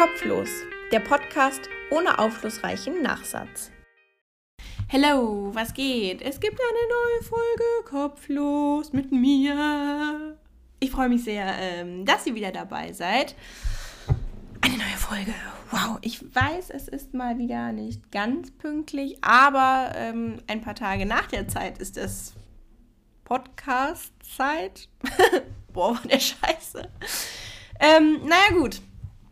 Kopflos, der Podcast ohne aufschlussreichen Nachsatz. Hello, was geht? Es gibt eine neue Folge Kopflos mit mir. Ich freue mich sehr, ähm, dass ihr wieder dabei seid. Eine neue Folge. Wow, ich weiß, es ist mal wieder nicht ganz pünktlich, aber ähm, ein paar Tage nach der Zeit ist es Podcast-Zeit. Boah, war der Scheiße. Ähm, naja, gut.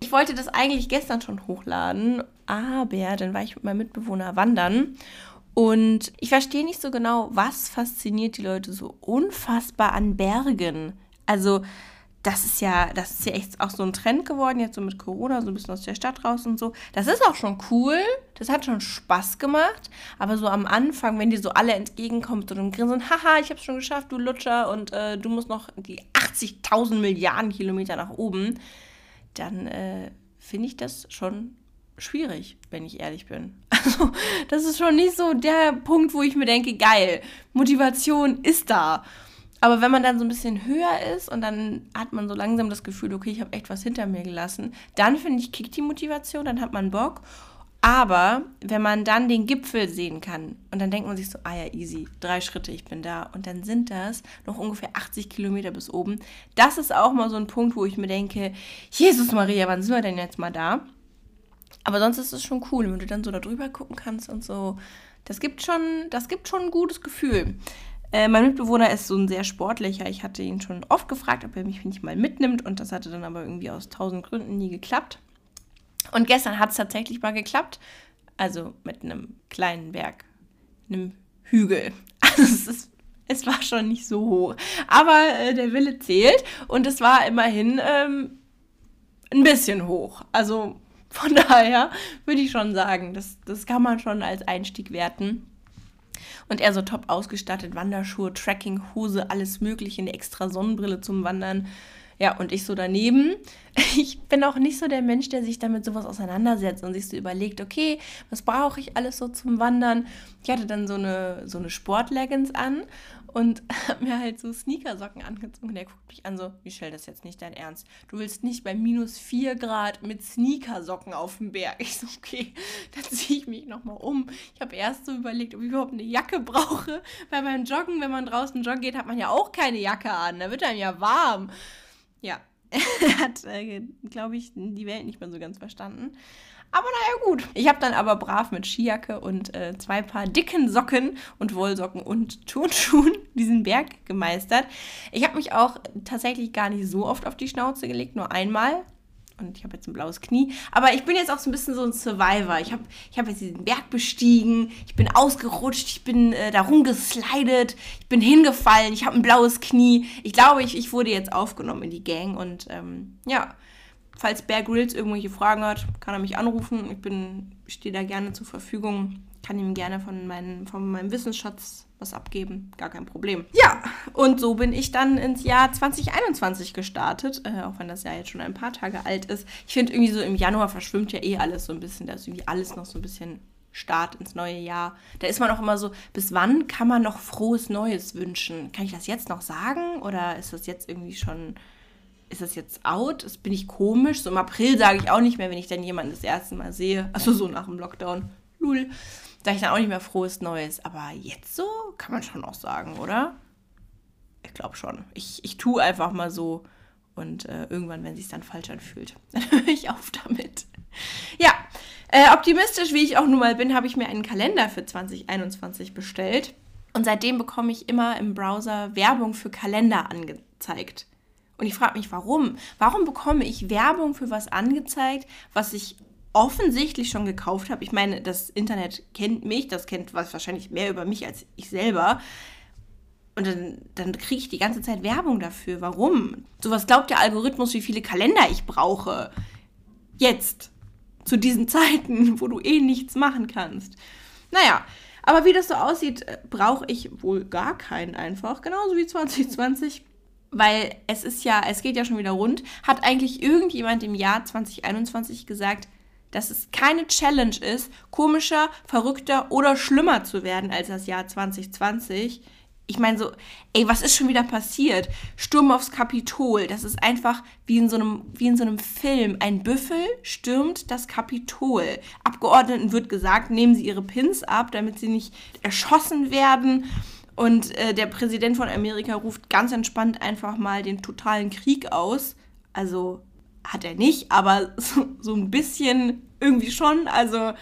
Ich wollte das eigentlich gestern schon hochladen, aber dann war ich mit meinem Mitbewohner wandern und ich verstehe nicht so genau, was fasziniert die Leute so unfassbar an Bergen. Also, das ist ja, das ist ja echt auch so ein Trend geworden, jetzt so mit Corona, so ein bisschen aus der Stadt raus und so. Das ist auch schon cool, das hat schon Spaß gemacht, aber so am Anfang, wenn dir so alle entgegenkommen so einem Grinsen, haha, ich hab's schon geschafft, du Lutscher, und äh, du musst noch die 80.000 Milliarden Kilometer nach oben, dann äh, finde ich das schon schwierig, wenn ich ehrlich bin. Also, das ist schon nicht so der Punkt, wo ich mir denke, geil, Motivation ist da. Aber wenn man dann so ein bisschen höher ist und dann hat man so langsam das Gefühl, okay, ich habe echt was hinter mir gelassen, dann finde ich, kickt die Motivation, dann hat man Bock. Aber wenn man dann den Gipfel sehen kann und dann denkt man sich so, ah ja, easy, drei Schritte, ich bin da. Und dann sind das noch ungefähr 80 Kilometer bis oben. Das ist auch mal so ein Punkt, wo ich mir denke, Jesus Maria, wann sind wir denn jetzt mal da? Aber sonst ist es schon cool, wenn du dann so da drüber gucken kannst und so. Das gibt schon, das gibt schon ein gutes Gefühl. Äh, mein Mitbewohner ist so ein sehr sportlicher. Ich hatte ihn schon oft gefragt, ob er mich nicht mal mitnimmt und das hatte dann aber irgendwie aus tausend Gründen nie geklappt. Und gestern hat es tatsächlich mal geklappt. Also mit einem kleinen Berg, einem Hügel. Also es, ist, es war schon nicht so hoch. Aber äh, der Wille zählt und es war immerhin ähm, ein bisschen hoch. Also von daher würde ich schon sagen, das, das kann man schon als Einstieg werten. Und er so top ausgestattet, Wanderschuhe, Trekkinghose, alles mögliche, eine extra Sonnenbrille zum Wandern. Ja, und ich so daneben. Ich bin auch nicht so der Mensch, der sich damit sowas auseinandersetzt und sich so überlegt, okay, was brauche ich alles so zum Wandern? Ich hatte dann so eine, so eine Sportleggings an und habe mir halt so Sneakersocken angezogen. Und er guckt mich an so, Michelle, das ist jetzt nicht dein Ernst. Du willst nicht bei minus 4 Grad mit Sneakersocken auf dem Berg. Ich so, okay, dann ziehe ich mich nochmal um. Ich habe erst so überlegt, ob ich überhaupt eine Jacke brauche. Weil beim Joggen, wenn man draußen joggen geht, hat man ja auch keine Jacke an. Da wird einem ja warm. Ja, er hat, äh, glaube ich, die Welt nicht mehr so ganz verstanden. Aber naja, gut. Ich habe dann aber brav mit Skijacke und äh, zwei Paar dicken Socken und Wollsocken und Turnschuhen diesen Berg gemeistert. Ich habe mich auch tatsächlich gar nicht so oft auf die Schnauze gelegt, nur einmal und ich habe jetzt ein blaues Knie. Aber ich bin jetzt auch so ein bisschen so ein Survivor. Ich habe ich hab jetzt diesen Berg bestiegen, ich bin ausgerutscht, ich bin äh, da rumgeslidet, ich bin hingefallen, ich habe ein blaues Knie. Ich glaube, ich, ich wurde jetzt aufgenommen in die Gang und ähm, ja. Falls Bear Grylls irgendwelche Fragen hat, kann er mich anrufen. Ich stehe da gerne zur Verfügung. Kann ihm gerne von, meinen, von meinem Wissensschatz was abgeben, gar kein Problem. Ja, und so bin ich dann ins Jahr 2021 gestartet, äh, auch wenn das Jahr jetzt schon ein paar Tage alt ist. Ich finde irgendwie so im Januar verschwimmt ja eh alles so ein bisschen, da ist irgendwie alles noch so ein bisschen Start ins neue Jahr. Da ist man auch immer so, bis wann kann man noch frohes Neues wünschen? Kann ich das jetzt noch sagen oder ist das jetzt irgendwie schon, ist das jetzt out? Das bin ich komisch. So im April sage ich auch nicht mehr, wenn ich dann jemanden das erste Mal sehe. Also so nach dem Lockdown. Lul sage ich dann auch nicht mehr frohes Neues. Aber jetzt so kann man schon auch sagen, oder? Ich glaube schon. Ich, ich tue einfach mal so. Und äh, irgendwann, wenn sich dann falsch anfühlt, dann höre ich auf damit. Ja, äh, optimistisch wie ich auch nun mal bin, habe ich mir einen Kalender für 2021 bestellt. Und seitdem bekomme ich immer im Browser Werbung für Kalender angezeigt. Und ich frage mich, warum? Warum bekomme ich Werbung für was angezeigt, was ich offensichtlich schon gekauft habe. Ich meine, das Internet kennt mich, das kennt was wahrscheinlich mehr über mich als ich selber. Und dann, dann kriege ich die ganze Zeit Werbung dafür. Warum? So was glaubt der Algorithmus, wie viele Kalender ich brauche. Jetzt. Zu diesen Zeiten, wo du eh nichts machen kannst. Naja, aber wie das so aussieht, äh, brauche ich wohl gar keinen einfach. Genauso wie 2020 weil es ist ja, es geht ja schon wieder rund, hat eigentlich irgendjemand im Jahr 2021 gesagt, dass es keine Challenge ist, komischer, verrückter oder schlimmer zu werden als das Jahr 2020. ich meine so, ey, was ist schon wieder passiert? Sturm aufs Kapitol, das ist einfach wie in so einem, wie in so einem Film. Ein Büffel stürmt das Kapitol. Abgeordneten wird gesagt, nehmen sie ihre Pins ab, damit sie nicht erschossen werden. Und äh, der Präsident von Amerika ruft ganz entspannt einfach mal den totalen Krieg aus. Also hat er nicht, aber so, so ein bisschen irgendwie schon. Also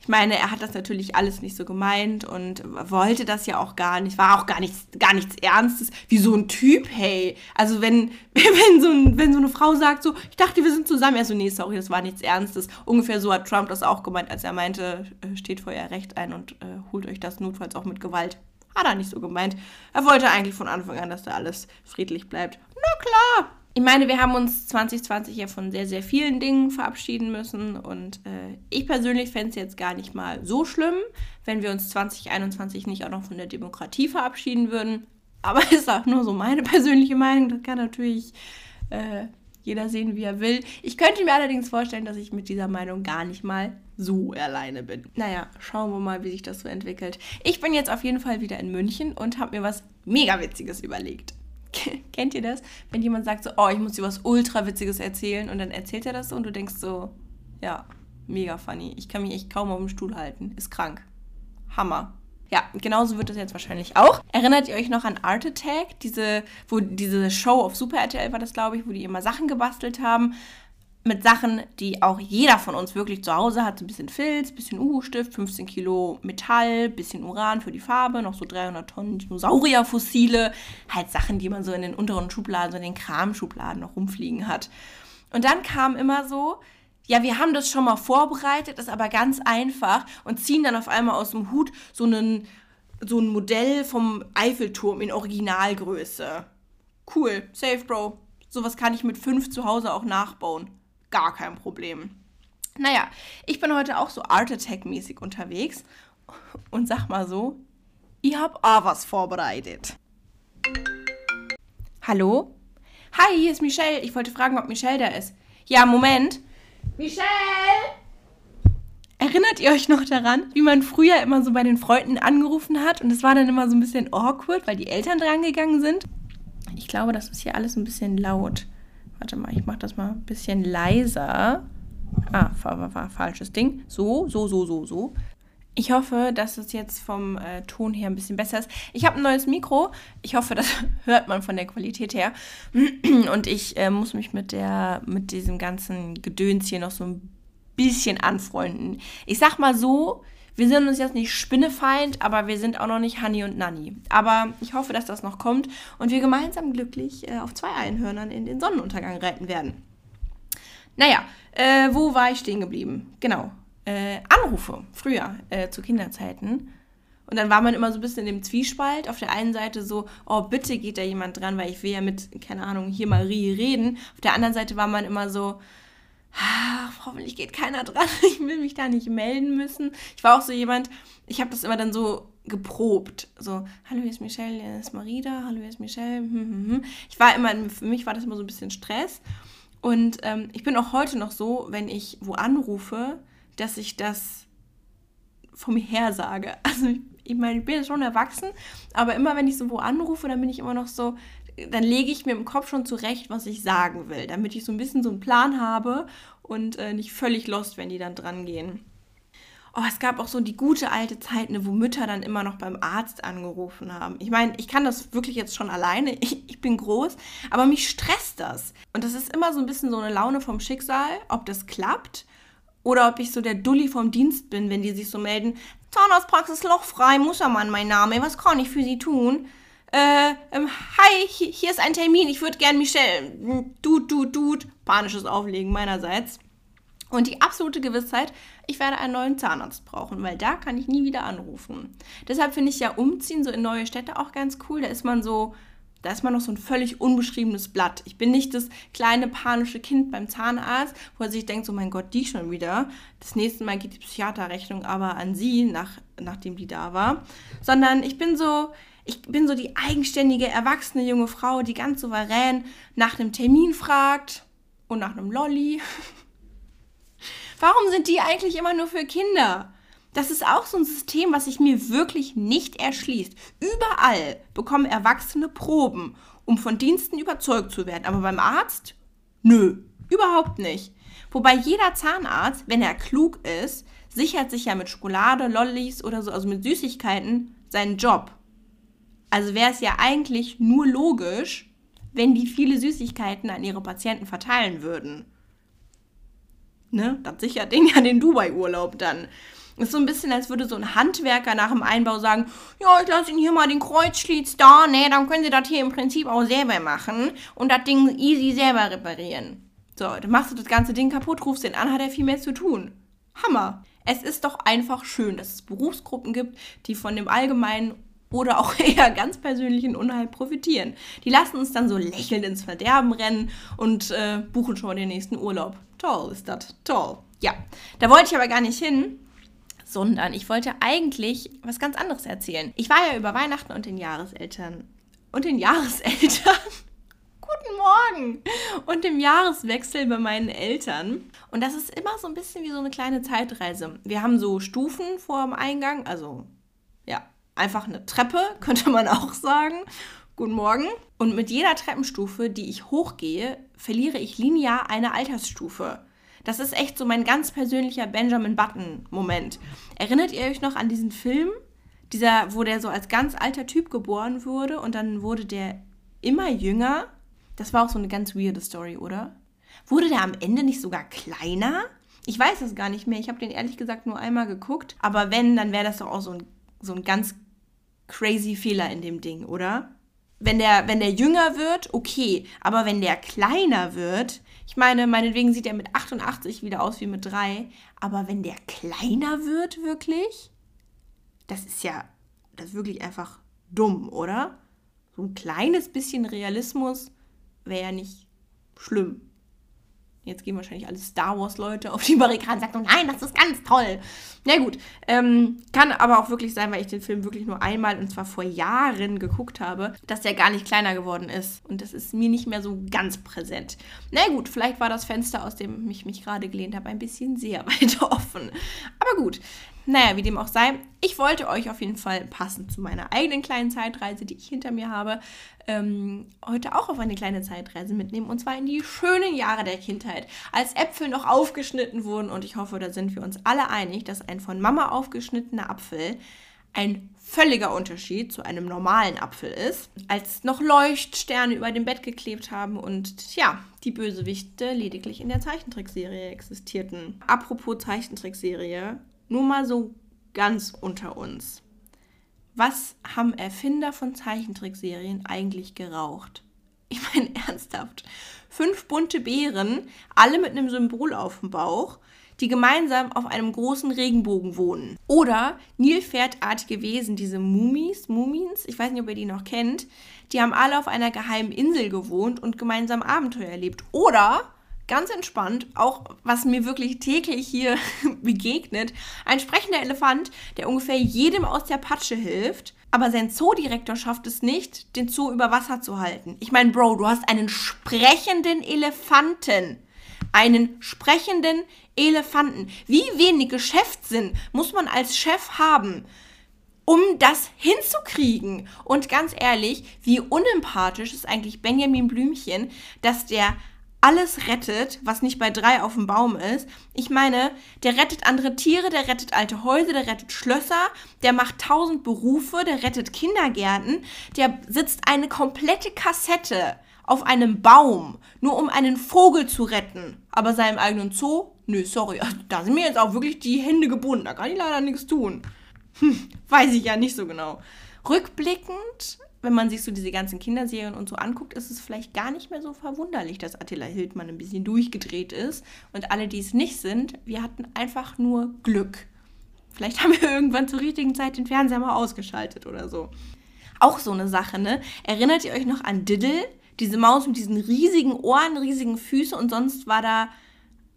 ich meine, er hat das natürlich alles nicht so gemeint und wollte das ja auch gar nicht, war auch gar nichts, gar nichts Ernstes, wie so ein Typ, hey. Also wenn, wenn, so ein, wenn so eine Frau sagt, so, ich dachte, wir sind zusammen, er so, nee, sorry, das war nichts Ernstes. Ungefähr so hat Trump das auch gemeint, als er meinte, äh, steht vor ihr Recht ein und äh, holt euch das notfalls auch mit Gewalt. Hat er nicht so gemeint. Er wollte eigentlich von Anfang an, dass da alles friedlich bleibt. Na klar, ich meine, wir haben uns 2020 ja von sehr, sehr vielen Dingen verabschieden müssen und äh, ich persönlich fände es jetzt gar nicht mal so schlimm, wenn wir uns 2021 nicht auch noch von der Demokratie verabschieden würden. Aber ist auch nur so meine persönliche Meinung. Das kann natürlich äh, jeder sehen, wie er will. Ich könnte mir allerdings vorstellen, dass ich mit dieser Meinung gar nicht mal so alleine bin. Naja, schauen wir mal, wie sich das so entwickelt. Ich bin jetzt auf jeden Fall wieder in München und habe mir was mega Witziges überlegt. Kennt ihr das? Wenn jemand sagt so, oh, ich muss dir was ultra witziges erzählen und dann erzählt er das so und du denkst so, ja, mega funny. Ich kann mich echt kaum auf dem Stuhl halten. Ist krank. Hammer. Ja, genauso wird das jetzt wahrscheinlich auch. Erinnert ihr euch noch an Art Attack? Diese, wo diese Show auf Super RTL war das, glaube ich, wo die immer Sachen gebastelt haben mit Sachen, die auch jeder von uns wirklich zu Hause hat. Ein bisschen Filz, bisschen Uhu-Stift, 15 Kilo Metall, bisschen Uran für die Farbe, noch so 300 Tonnen Dinosaurierfossile. Halt Sachen, die man so in den unteren Schubladen, so in den Kramschubladen noch rumfliegen hat. Und dann kam immer so, ja, wir haben das schon mal vorbereitet, ist aber ganz einfach und ziehen dann auf einmal aus dem Hut so, einen, so ein Modell vom Eiffelturm in Originalgröße. Cool, safe, Bro. Sowas kann ich mit fünf zu Hause auch nachbauen gar kein Problem. Naja, ich bin heute auch so Art Attack-mäßig unterwegs und sag mal so, ich hab auch was vorbereitet. Hallo? Hi, hier ist Michelle. Ich wollte fragen, ob Michelle da ist. Ja, Moment. Michelle! Erinnert ihr euch noch daran, wie man früher immer so bei den Freunden angerufen hat und es war dann immer so ein bisschen awkward, weil die Eltern drangegangen sind? Ich glaube, das ist hier alles ein bisschen laut. Warte mal, ich mache das mal ein bisschen leiser. Ah, war, war, falsches Ding. So, so, so, so, so. Ich hoffe, dass es jetzt vom äh, Ton her ein bisschen besser ist. Ich habe ein neues Mikro. Ich hoffe, das hört man von der Qualität her. Und ich äh, muss mich mit der, mit diesem ganzen Gedöns hier noch so ein bisschen anfreunden. Ich sag mal so, wir sind uns jetzt nicht Spinnefeind, aber wir sind auch noch nicht Honey und Nanny. Aber ich hoffe, dass das noch kommt und wir gemeinsam glücklich äh, auf zwei Einhörnern in den Sonnenuntergang reiten werden. Naja, äh, wo war ich stehen geblieben? Genau. Äh, Anrufe, früher, äh, zu Kinderzeiten. Und dann war man immer so ein bisschen im Zwiespalt. Auf der einen Seite so, oh, bitte geht da jemand dran, weil ich will ja mit, keine Ahnung, hier Marie reden. Auf der anderen Seite war man immer so, ach, hoffentlich geht keiner dran, ich will mich da nicht melden müssen. Ich war auch so jemand, ich habe das immer dann so geprobt. So, hallo, hier ist Michelle, hier ist Marida, hallo, hier ist Michelle. Hm, hm, hm. Ich war immer, für mich war das immer so ein bisschen Stress. Und ähm, ich bin auch heute noch so, wenn ich wo anrufe, dass ich das von mir her sage. Also ich, meine, ich bin schon erwachsen, aber immer wenn ich so wo anrufe, dann bin ich immer noch so, dann lege ich mir im Kopf schon zurecht, was ich sagen will, damit ich so ein bisschen so einen Plan habe und äh, nicht völlig lost, wenn die dann dran gehen. Oh, es gab auch so die gute alte Zeit, ne, wo Mütter dann immer noch beim Arzt angerufen haben. Ich meine, ich kann das wirklich jetzt schon alleine. Ich, ich bin groß, aber mich stresst das. Und das ist immer so ein bisschen so eine Laune vom Schicksal, ob das klappt oder ob ich so der Dulli vom Dienst bin, wenn die sich so melden. Zahnarztpraxis lochfrei, Mustermann mein Name, was kann ich für Sie tun? Äh, ähm, hi, hier ist ein Termin, ich würde gern Michelle, du, du, du, panisches Auflegen meinerseits. Und die absolute Gewissheit, ich werde einen neuen Zahnarzt brauchen, weil da kann ich nie wieder anrufen. Deshalb finde ich ja Umziehen so in neue Städte auch ganz cool. Da ist man so, da ist man noch so ein völlig unbeschriebenes Blatt. Ich bin nicht das kleine panische Kind beim Zahnarzt, wo er sich denkt, so mein Gott, die schon wieder. Das nächste Mal geht die Psychiaterrechnung aber an sie, nach, nachdem die da war. Sondern ich bin so, ich bin so die eigenständige, erwachsene junge Frau, die ganz souverän nach einem Termin fragt und nach einem Lolli. Warum sind die eigentlich immer nur für Kinder? Das ist auch so ein System, was sich mir wirklich nicht erschließt. Überall bekommen Erwachsene Proben, um von Diensten überzeugt zu werden. Aber beim Arzt? Nö, überhaupt nicht. Wobei jeder Zahnarzt, wenn er klug ist, sichert sich ja mit Schokolade, Lollis oder so, also mit Süßigkeiten, seinen Job. Also wäre es ja eigentlich nur logisch, wenn die viele Süßigkeiten an ihre Patienten verteilen würden. Ne? Das sichert denen ja den Dubai-Urlaub dann. Ist so ein bisschen, als würde so ein Handwerker nach dem Einbau sagen, ja, ich lasse Ihnen hier mal den Kreuzschlitz da, ne, dann können Sie das hier im Prinzip auch selber machen und das Ding easy selber reparieren. So, dann machst du das ganze Ding kaputt, rufst den an, hat er viel mehr zu tun. Hammer. Es ist doch einfach schön, dass es Berufsgruppen gibt, die von dem allgemeinen oder auch eher ganz persönlichen Unheil profitieren. Die lassen uns dann so lächelnd ins Verderben rennen und äh, buchen schon den nächsten Urlaub. Toll ist das, toll. Ja, da wollte ich aber gar nicht hin, sondern ich wollte eigentlich was ganz anderes erzählen. Ich war ja über Weihnachten und den Jahreseltern und den Jahreseltern Guten Morgen! Und dem Jahreswechsel bei meinen Eltern. Und das ist immer so ein bisschen wie so eine kleine Zeitreise. Wir haben so Stufen vor dem Eingang, also ja, einfach eine Treppe, könnte man auch sagen. Guten Morgen. Und mit jeder Treppenstufe, die ich hochgehe, verliere ich linear eine Altersstufe. Das ist echt so mein ganz persönlicher Benjamin Button-Moment. Erinnert ihr euch noch an diesen Film? Dieser, wo der so als ganz alter Typ geboren wurde und dann wurde der immer jünger das war auch so eine ganz weirde Story, oder? Wurde der am Ende nicht sogar kleiner? Ich weiß es gar nicht mehr. Ich habe den ehrlich gesagt nur einmal geguckt. Aber wenn, dann wäre das doch auch so ein, so ein ganz crazy Fehler in dem Ding, oder? Wenn der, wenn der jünger wird, okay. Aber wenn der kleiner wird, ich meine, meinetwegen sieht er mit 88 wieder aus wie mit 3. Aber wenn der kleiner wird, wirklich, das ist ja, das ist wirklich einfach dumm, oder? So ein kleines bisschen Realismus wäre ja nicht schlimm. Jetzt gehen wahrscheinlich alle Star Wars-Leute auf die Barrikaden und sagen, nein, das ist ganz toll. Na gut, ähm, kann aber auch wirklich sein, weil ich den Film wirklich nur einmal und zwar vor Jahren geguckt habe, dass der gar nicht kleiner geworden ist. Und das ist mir nicht mehr so ganz präsent. Na gut, vielleicht war das Fenster, aus dem ich mich gerade gelehnt habe, ein bisschen sehr weit offen. Aber gut, naja, wie dem auch sei, ich wollte euch auf jeden Fall passend zu meiner eigenen kleinen Zeitreise, die ich hinter mir habe, ähm, heute auch auf eine kleine Zeitreise mitnehmen. Und zwar in die schönen Jahre der Kindheit, als Äpfel noch aufgeschnitten wurden. Und ich hoffe, da sind wir uns alle einig, dass ein von Mama aufgeschnittener Apfel ein völliger Unterschied zu einem normalen Apfel ist, als noch Leuchtsterne über dem Bett geklebt haben und ja, die Bösewichte lediglich in der Zeichentrickserie existierten. Apropos Zeichentrickserie, nur mal so ganz unter uns. Was haben Erfinder von Zeichentrickserien eigentlich geraucht? Ich meine ernsthaft. Fünf bunte Beeren, alle mit einem Symbol auf dem Bauch, die gemeinsam auf einem großen Regenbogen wohnen. Oder Nilpferdartige Wesen, diese Mumis, Mumins, ich weiß nicht, ob ihr die noch kennt, die haben alle auf einer geheimen Insel gewohnt und gemeinsam Abenteuer erlebt. Oder ganz entspannt, auch was mir wirklich täglich hier begegnet, ein sprechender Elefant, der ungefähr jedem aus der Patsche hilft, aber sein Zoodirektor schafft es nicht, den Zoo über Wasser zu halten. Ich meine, Bro, du hast einen sprechenden Elefanten. Einen sprechenden Elefanten. Wie wenig Geschäftssinn muss man als Chef haben, um das hinzukriegen? Und ganz ehrlich, wie unempathisch ist eigentlich Benjamin Blümchen, dass der alles rettet, was nicht bei drei auf dem Baum ist. Ich meine, der rettet andere Tiere, der rettet alte Häuser, der rettet Schlösser, der macht tausend Berufe, der rettet Kindergärten, der sitzt eine komplette Kassette auf einem Baum, nur um einen Vogel zu retten. Aber seinem eigenen Zoo? Nö, sorry, da sind mir jetzt auch wirklich die Hände gebunden, da kann ich leider nichts tun. Hm, weiß ich ja nicht so genau. Rückblickend wenn man sich so diese ganzen Kinderserien und so anguckt, ist es vielleicht gar nicht mehr so verwunderlich, dass Attila Hildmann ein bisschen durchgedreht ist. Und alle, die es nicht sind, wir hatten einfach nur Glück. Vielleicht haben wir irgendwann zur richtigen Zeit den Fernseher mal ausgeschaltet oder so. Auch so eine Sache, ne? Erinnert ihr euch noch an Diddle? Diese Maus mit diesen riesigen Ohren, riesigen Füßen und sonst war da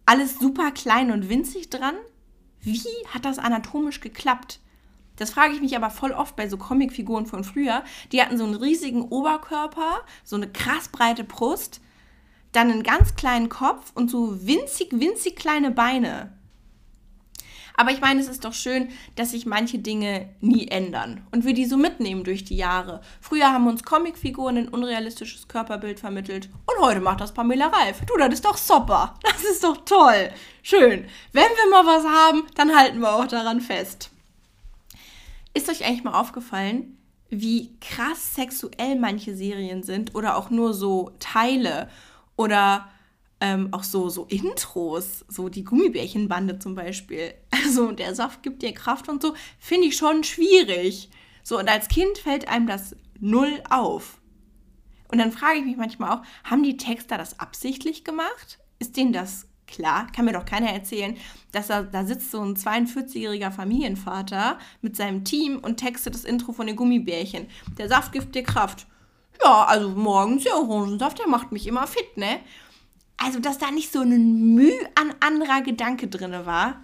alles super klein und winzig dran? Wie hat das anatomisch geklappt? Das frage ich mich aber voll oft bei so Comicfiguren von früher. Die hatten so einen riesigen Oberkörper, so eine krass breite Brust, dann einen ganz kleinen Kopf und so winzig, winzig kleine Beine. Aber ich meine, es ist doch schön, dass sich manche Dinge nie ändern und wir die so mitnehmen durch die Jahre. Früher haben uns Comicfiguren ein unrealistisches Körperbild vermittelt und heute macht das Pamela Reif. Du, das ist doch super. Das ist doch toll. Schön. Wenn wir mal was haben, dann halten wir auch daran fest. Ist euch eigentlich mal aufgefallen, wie krass sexuell manche Serien sind oder auch nur so Teile oder ähm, auch so, so Intros, so die Gummibärchenbande zum Beispiel. Also der Saft gibt dir Kraft und so, finde ich schon schwierig. So, und als Kind fällt einem das null auf. Und dann frage ich mich manchmal auch, haben die Texter das absichtlich gemacht? Ist denen das klar? Kann mir doch keiner erzählen, dass da, da sitzt so ein 42-jähriger Familienvater mit seinem Team und textet das Intro von den Gummibärchen. Der Saft gibt dir Kraft. Ja, also morgens der Orangensaft, der macht mich immer fit, ne? also dass da nicht so ein Mühe an anderer Gedanke drin war.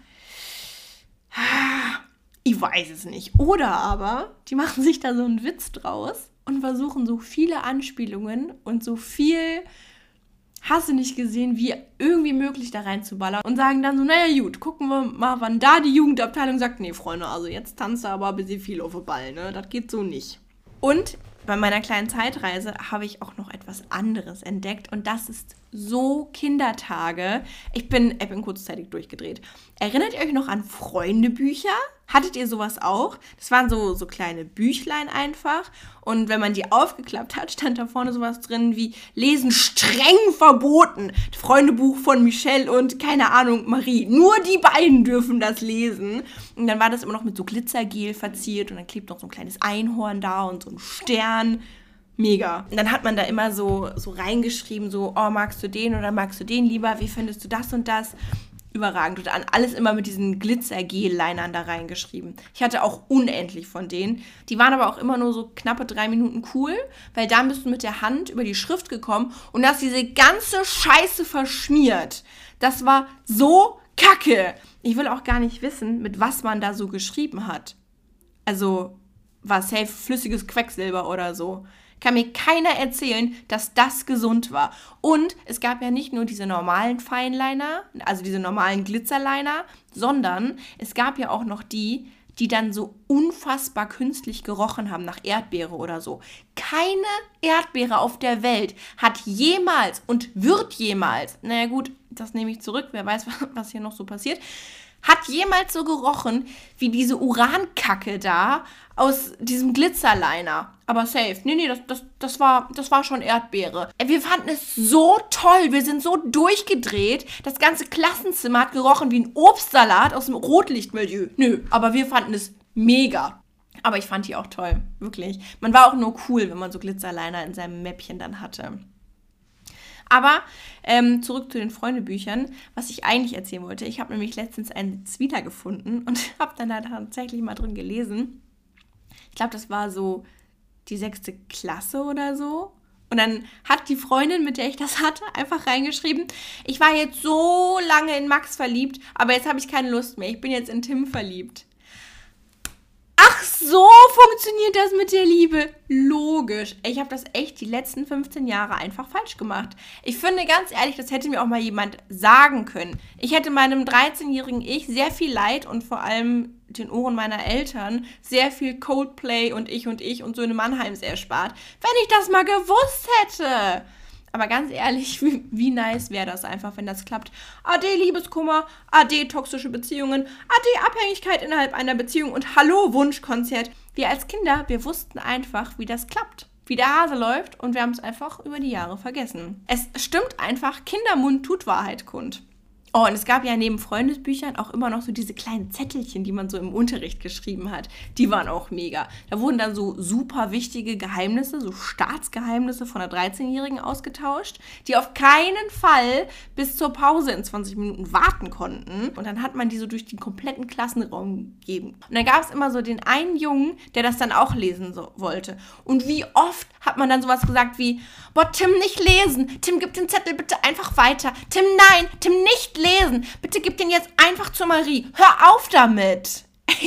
Ich weiß es nicht. Oder aber, die machen sich da so einen Witz draus und versuchen so viele Anspielungen und so viel hast du nicht gesehen, wie irgendwie möglich da reinzuballern und sagen dann so, naja gut, gucken wir mal, wann da die Jugendabteilung sagt, nee, Freunde, also jetzt tanzt er aber ein bisschen viel auf den Ball, ne? Das geht so nicht. Und bei meiner kleinen Zeitreise habe ich auch noch etwas anderes entdeckt und das ist so Kindertage. Ich bin, ich bin kurzzeitig durchgedreht. Erinnert ihr euch noch an Freundebücher? Hattet ihr sowas auch? Das waren so, so kleine Büchlein einfach. Und wenn man die aufgeklappt hat, stand da vorne sowas drin wie Lesen streng verboten. Freundebuch von Michelle und keine Ahnung, Marie. Nur die beiden dürfen das lesen. Und dann war das immer noch mit so Glitzergel verziert und dann klebt noch so ein kleines Einhorn da und so ein Stern mega. Und dann hat man da immer so, so reingeschrieben, so, oh, magst du den oder magst du den lieber? Wie findest du das und das? Überragend. Und an alles immer mit diesen Glitzer-Gel-Linern da reingeschrieben. Ich hatte auch unendlich von denen. Die waren aber auch immer nur so knappe drei Minuten cool, weil da bist du mit der Hand über die Schrift gekommen und hast diese ganze Scheiße verschmiert. Das war so kacke. Ich will auch gar nicht wissen, mit was man da so geschrieben hat. Also war safe flüssiges Quecksilber oder so kann mir keiner erzählen, dass das gesund war. Und es gab ja nicht nur diese normalen Feinliner, also diese normalen Glitzerliner, sondern es gab ja auch noch die, die dann so unfassbar künstlich gerochen haben nach Erdbeere oder so. Keine Erdbeere auf der Welt hat jemals und wird jemals, naja gut, das nehme ich zurück, wer weiß, was hier noch so passiert, hat jemals so gerochen wie diese Urankacke da aus diesem Glitzerliner. Aber safe. Nee, nee, das, das, das, war, das war schon Erdbeere. Wir fanden es so toll. Wir sind so durchgedreht. Das ganze Klassenzimmer hat gerochen wie ein Obstsalat aus dem Rotlichtmilieu. Nö, aber wir fanden es mega. Aber ich fand die auch toll. Wirklich. Man war auch nur cool, wenn man so Glitzerliner in seinem Mäppchen dann hatte. Aber ähm, zurück zu den Freundebüchern, was ich eigentlich erzählen wollte. Ich habe nämlich letztens einen Zwitter gefunden und habe dann da tatsächlich mal drin gelesen. Ich glaube, das war so die sechste Klasse oder so. Und dann hat die Freundin, mit der ich das hatte, einfach reingeschrieben, ich war jetzt so lange in Max verliebt, aber jetzt habe ich keine Lust mehr. Ich bin jetzt in Tim verliebt. Ach, so funktioniert das mit der Liebe. Logisch. Ich habe das echt die letzten 15 Jahre einfach falsch gemacht. Ich finde ganz ehrlich, das hätte mir auch mal jemand sagen können. Ich hätte meinem 13-jährigen Ich sehr viel Leid und vor allem den Ohren meiner Eltern sehr viel Coldplay und ich und ich und Söhne Mannheims erspart, wenn ich das mal gewusst hätte. Aber ganz ehrlich, wie, wie nice wäre das einfach, wenn das klappt. AD Liebeskummer, AD toxische Beziehungen, AD Abhängigkeit innerhalb einer Beziehung und Hallo Wunschkonzert. Wir als Kinder, wir wussten einfach, wie das klappt. Wie der Hase läuft und wir haben es einfach über die Jahre vergessen. Es stimmt einfach, Kindermund tut Wahrheit kund. Oh, und es gab ja neben Freundesbüchern auch immer noch so diese kleinen Zettelchen, die man so im Unterricht geschrieben hat. Die waren auch mega. Da wurden dann so super wichtige Geheimnisse, so Staatsgeheimnisse von einer 13-Jährigen ausgetauscht, die auf keinen Fall bis zur Pause in 20 Minuten warten konnten. Und dann hat man die so durch den kompletten Klassenraum gegeben. Und dann gab es immer so den einen Jungen, der das dann auch lesen so wollte. Und wie oft hat man dann sowas gesagt wie, boah, Tim, nicht lesen. Tim, gib den Zettel bitte einfach weiter. Tim, nein. Tim, nicht lesen. Bitte gib den jetzt einfach zu Marie. Hör auf damit.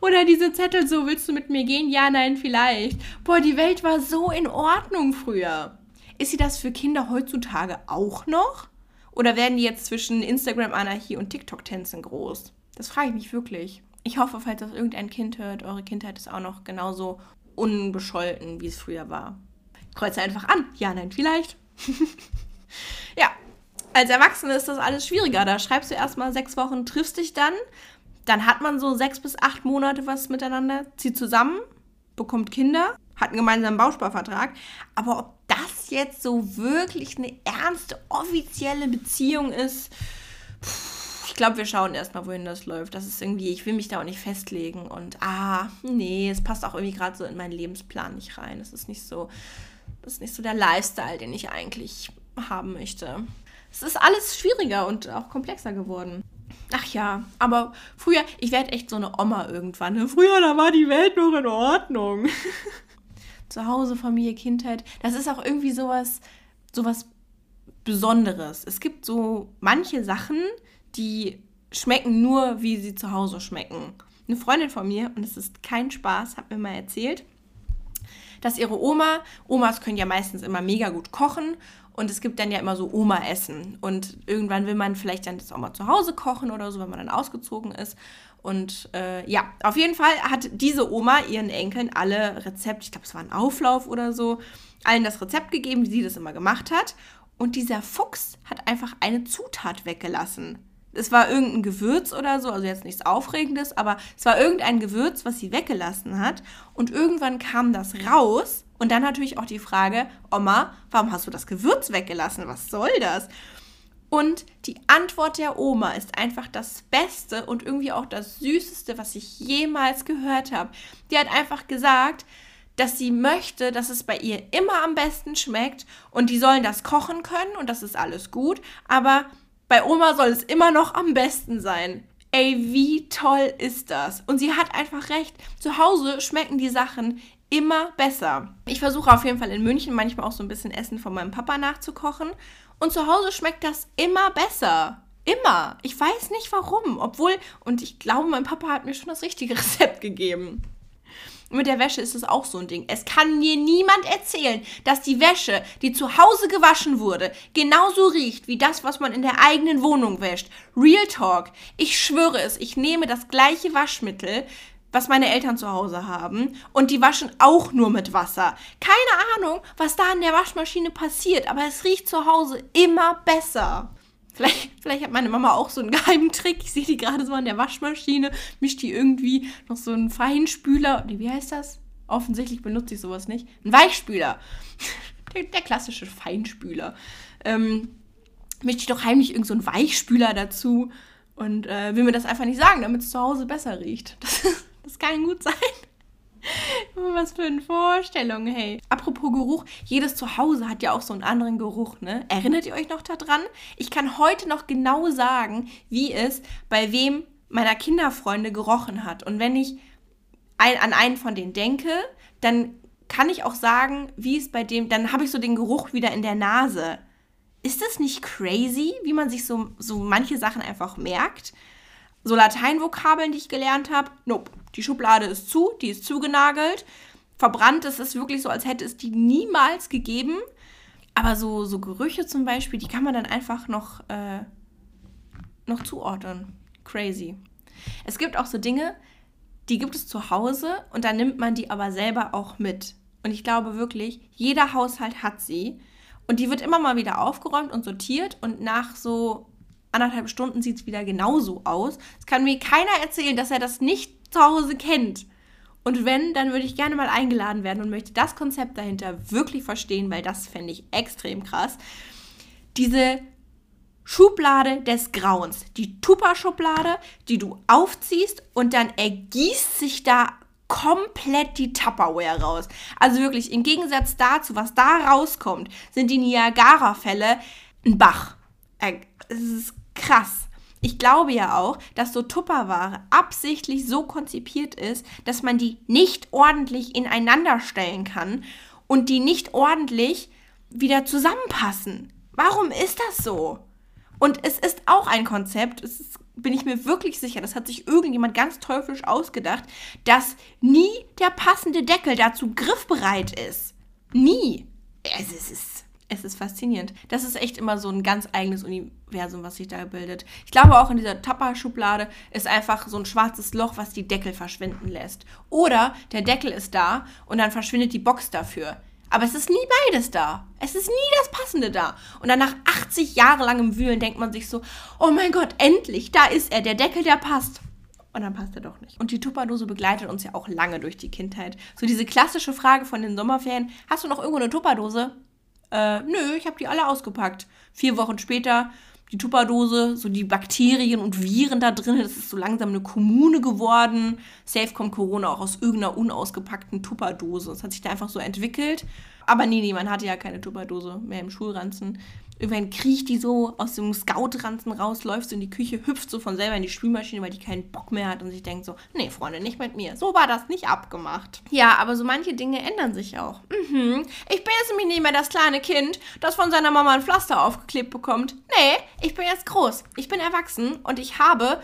Oder diese Zettel so, willst du mit mir gehen? Ja, nein, vielleicht. Boah, die Welt war so in Ordnung früher. Ist sie das für Kinder heutzutage auch noch? Oder werden die jetzt zwischen Instagram-Anarchie und TikTok-Tänzen groß? Das frage ich mich wirklich. Ich hoffe, falls das irgendein Kind hört, eure Kindheit ist auch noch genauso unbescholten, wie es früher war. Kreuze einfach an. Ja, nein, vielleicht. ja, als Erwachsene ist das alles schwieriger. Da schreibst du erstmal sechs Wochen, triffst dich dann. Dann hat man so sechs bis acht Monate was miteinander, zieht zusammen, bekommt Kinder, hat einen gemeinsamen Bausparvertrag. Aber ob das jetzt so wirklich eine ernste, offizielle Beziehung ist, ich glaube, wir schauen erstmal, wohin das läuft. Das ist irgendwie, ich will mich da auch nicht festlegen. Und ah, nee, es passt auch irgendwie gerade so in meinen Lebensplan nicht rein. Es ist nicht so, das ist nicht so der Lifestyle, den ich eigentlich haben möchte. Es ist alles schwieriger und auch komplexer geworden. Ach ja, aber früher, ich werde echt so eine Oma irgendwann. Ne? Früher, da war die Welt noch in Ordnung. Zu Hause, Familie, Kindheit. Das ist auch irgendwie sowas, sowas Besonderes. Es gibt so manche Sachen, die schmecken nur, wie sie zu Hause schmecken. Eine Freundin von mir, und es ist kein Spaß, hat mir mal erzählt, dass ihre Oma, Omas können ja meistens immer mega gut kochen und es gibt dann ja immer so Oma-Essen. Und irgendwann will man vielleicht dann das auch mal zu Hause kochen oder so, wenn man dann ausgezogen ist. Und äh, ja, auf jeden Fall hat diese Oma ihren Enkeln alle Rezepte, ich glaube, es war ein Auflauf oder so, allen das Rezept gegeben, wie sie das immer gemacht hat. Und dieser Fuchs hat einfach eine Zutat weggelassen. Es war irgendein Gewürz oder so, also jetzt nichts Aufregendes, aber es war irgendein Gewürz, was sie weggelassen hat. Und irgendwann kam das raus. Und dann natürlich auch die Frage, Oma, warum hast du das Gewürz weggelassen? Was soll das? Und die Antwort der Oma ist einfach das Beste und irgendwie auch das Süßeste, was ich jemals gehört habe. Die hat einfach gesagt, dass sie möchte, dass es bei ihr immer am besten schmeckt und die sollen das kochen können und das ist alles gut, aber bei Oma soll es immer noch am besten sein. Ey, wie toll ist das? Und sie hat einfach recht. Zu Hause schmecken die Sachen immer besser. Ich versuche auf jeden Fall in München manchmal auch so ein bisschen Essen von meinem Papa nachzukochen. Und zu Hause schmeckt das immer besser. Immer. Ich weiß nicht warum. Obwohl, und ich glaube, mein Papa hat mir schon das richtige Rezept gegeben. mit der Wäsche ist es auch so ein Ding. Es kann mir niemand erzählen, dass die Wäsche, die zu Hause gewaschen wurde, genauso riecht wie das, was man in der eigenen Wohnung wäscht. Real Talk. Ich schwöre es, ich nehme das gleiche Waschmittel, was meine Eltern zu Hause haben. Und die waschen auch nur mit Wasser. Keine Ahnung, was da in der Waschmaschine passiert, aber es riecht zu Hause immer besser. Vielleicht, vielleicht hat meine Mama auch so einen geheimen Trick. Ich sehe die gerade so an der Waschmaschine, mischt die irgendwie noch so einen Feinspüler. Wie heißt das? Offensichtlich benutze ich sowas nicht. Ein Weichspüler. Der, der klassische Feinspüler. Ähm, mischt die doch heimlich irgendeinen so Weichspüler dazu und äh, will mir das einfach nicht sagen, damit es zu Hause besser riecht. Das ist das kann gut sein. Was für eine Vorstellung, hey. Apropos Geruch, jedes Zuhause hat ja auch so einen anderen Geruch, ne? Erinnert ihr euch noch daran? Ich kann heute noch genau sagen, wie es bei wem meiner Kinderfreunde gerochen hat. Und wenn ich ein, an einen von denen denke, dann kann ich auch sagen, wie es bei dem, dann habe ich so den Geruch wieder in der Nase. Ist das nicht crazy, wie man sich so, so manche Sachen einfach merkt? So Lateinvokabeln, die ich gelernt habe, nope. Die Schublade ist zu, die ist zugenagelt. Verbrannt ist es wirklich so, als hätte es die niemals gegeben. Aber so, so Gerüche zum Beispiel, die kann man dann einfach noch, äh, noch zuordnen. Crazy. Es gibt auch so Dinge, die gibt es zu Hause und dann nimmt man die aber selber auch mit. Und ich glaube wirklich, jeder Haushalt hat sie. Und die wird immer mal wieder aufgeräumt und sortiert und nach so anderthalb Stunden sieht es wieder genauso aus. Es kann mir keiner erzählen, dass er das nicht zu Hause kennt. Und wenn, dann würde ich gerne mal eingeladen werden und möchte das Konzept dahinter wirklich verstehen, weil das fände ich extrem krass. Diese Schublade des Grauens, die Tupper-Schublade, die du aufziehst und dann ergießt sich da komplett die Tupperware raus. Also wirklich, im Gegensatz dazu, was da rauskommt, sind die Niagara-Fälle ein Bach. Äh, es ist krass. Ich glaube ja auch, dass so Tupperware absichtlich so konzipiert ist, dass man die nicht ordentlich ineinander stellen kann und die nicht ordentlich wieder zusammenpassen. Warum ist das so? Und es ist auch ein Konzept, es ist, bin ich mir wirklich sicher, das hat sich irgendjemand ganz teuflisch ausgedacht, dass nie der passende Deckel dazu griffbereit ist. Nie. Es ist, Es ist faszinierend. Das ist echt immer so ein ganz eigenes Universum, was sich da bildet. Ich glaube auch in dieser Tupper-Schublade ist einfach so ein schwarzes Loch, was die Deckel verschwinden lässt. Oder der Deckel ist da und dann verschwindet die Box dafür. Aber es ist nie beides da. Es ist nie das Passende da. Und dann nach 80 Jahre langem Wühlen denkt man sich so, oh mein Gott, endlich, da ist er, der Deckel, der passt. Und dann passt er doch nicht. Und die Tupperdose begleitet uns ja auch lange durch die Kindheit. So diese klassische Frage von den Sommerferien, hast du noch irgendwo eine Tupperdose? Äh, nö, ich habe die alle ausgepackt. Vier Wochen später die Tupperdose, so die Bakterien und Viren da drin, das ist so langsam eine Kommune geworden. Safe kommt Corona auch aus irgendeiner unausgepackten Tupperdose. Das hat sich da einfach so entwickelt. Aber nee, nee, man hatte ja keine Tupperdose mehr im Schulranzen. Irgendwann kriecht die so aus dem Scout-Ranzen raus, läuft so in die Küche, hüpft so von selber in die Spülmaschine, weil die keinen Bock mehr hat und sich denkt so, nee, Freunde, nicht mit mir. So war das nicht abgemacht. Ja, aber so manche Dinge ändern sich auch. Mhm. Ich bin jetzt nämlich nicht mehr das kleine Kind, das von seiner Mama ein Pflaster aufgeklebt bekommt. Nee, ich bin jetzt groß. Ich bin erwachsen und ich habe,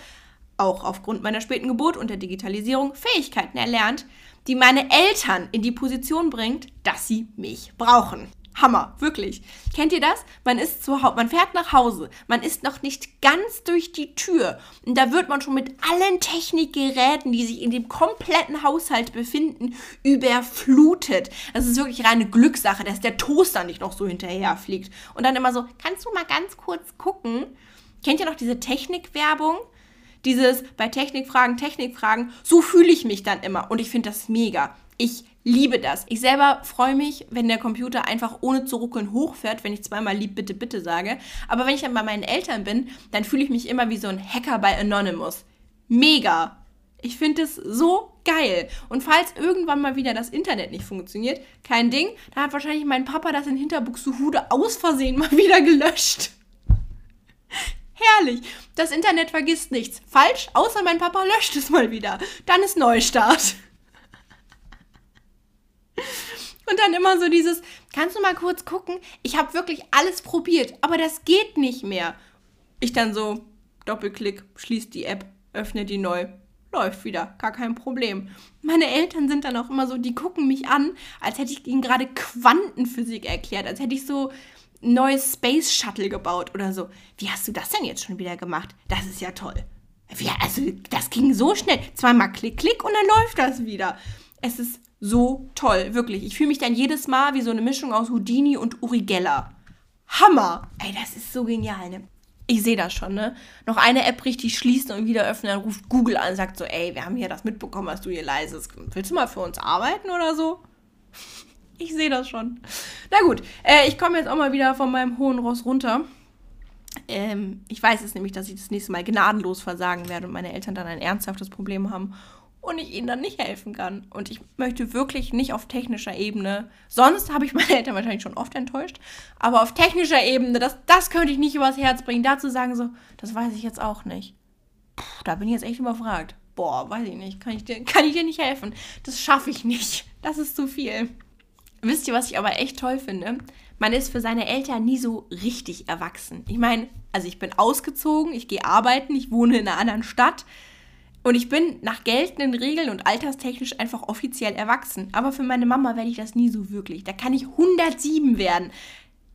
auch aufgrund meiner späten Geburt und der Digitalisierung, Fähigkeiten erlernt, die meine Eltern in die Position bringt, dass sie mich brauchen. Hammer, wirklich. Kennt ihr das? Man ist zu Hause, man fährt nach Hause, man ist noch nicht ganz durch die Tür und da wird man schon mit allen Technikgeräten, die sich in dem kompletten Haushalt befinden, überflutet. Das ist wirklich reine Glückssache, dass der Toaster nicht noch so hinterherfliegt. Und dann immer so, kannst du mal ganz kurz gucken? Kennt ihr noch diese Technikwerbung? Dieses bei Technikfragen, Technikfragen, so fühle ich mich dann immer und ich finde das mega. Ich liebe das. Ich selber freue mich, wenn der Computer einfach ohne zu ruckeln hochfährt, wenn ich zweimal lieb, bitte, bitte sage. Aber wenn ich dann bei meinen Eltern bin, dann fühle ich mich immer wie so ein Hacker bei Anonymous. Mega. Ich finde es so geil. Und falls irgendwann mal wieder das Internet nicht funktioniert, kein Ding, dann hat wahrscheinlich mein Papa das in Hinterbuxtehude aus Versehen mal wieder gelöscht. Herrlich. Das Internet vergisst nichts. Falsch, außer mein Papa löscht es mal wieder. Dann ist Neustart. Und dann immer so dieses, kannst du mal kurz gucken? Ich habe wirklich alles probiert, aber das geht nicht mehr. Ich dann so, Doppelklick, schließt die App, öffne die neu. Läuft wieder, gar kein Problem. Meine Eltern sind dann auch immer so, die gucken mich an, als hätte ich ihnen gerade Quantenphysik erklärt, als hätte ich so neues Space Shuttle gebaut oder so. Wie hast du das denn jetzt schon wieder gemacht? Das ist ja toll. Wie, also, das ging so schnell. Zweimal Klick, Klick und dann läuft das wieder. Es ist so toll, wirklich. Ich fühle mich dann jedes Mal wie so eine Mischung aus Houdini und Uri Geller. Hammer! Ey, das ist so genial, ne? Ich sehe das schon, ne? Noch eine App richtig schließen und wieder öffnen, dann ruft Google an und sagt so, ey, wir haben hier das mitbekommen, was du hier leisest. Willst du mal für uns arbeiten oder so? Ich sehe das schon. Na gut, äh, ich komme jetzt auch mal wieder von meinem hohen Ross runter. Ähm, ich weiß es nämlich, dass ich das nächste Mal gnadenlos versagen werde und meine Eltern dann ein ernsthaftes Problem haben und ich ihnen dann nicht helfen kann. Und ich möchte wirklich nicht auf technischer Ebene, sonst habe ich meine Eltern wahrscheinlich schon oft enttäuscht, aber auf technischer Ebene, das, das könnte ich nicht übers Herz bringen. Dazu sagen so, das weiß ich jetzt auch nicht. Puh, da bin ich jetzt echt überfragt. Boah, weiß ich nicht, kann ich dir, kann ich dir nicht helfen. Das schaffe ich nicht. Das ist zu viel. Wisst ihr, was ich aber echt toll finde? Man ist für seine Eltern nie so richtig erwachsen. Ich meine, also ich bin ausgezogen, ich gehe arbeiten, ich wohne in einer anderen Stadt. Und ich bin nach geltenden Regeln und alterstechnisch einfach offiziell erwachsen. Aber für meine Mama werde ich das nie so wirklich. Da kann ich 107 werden.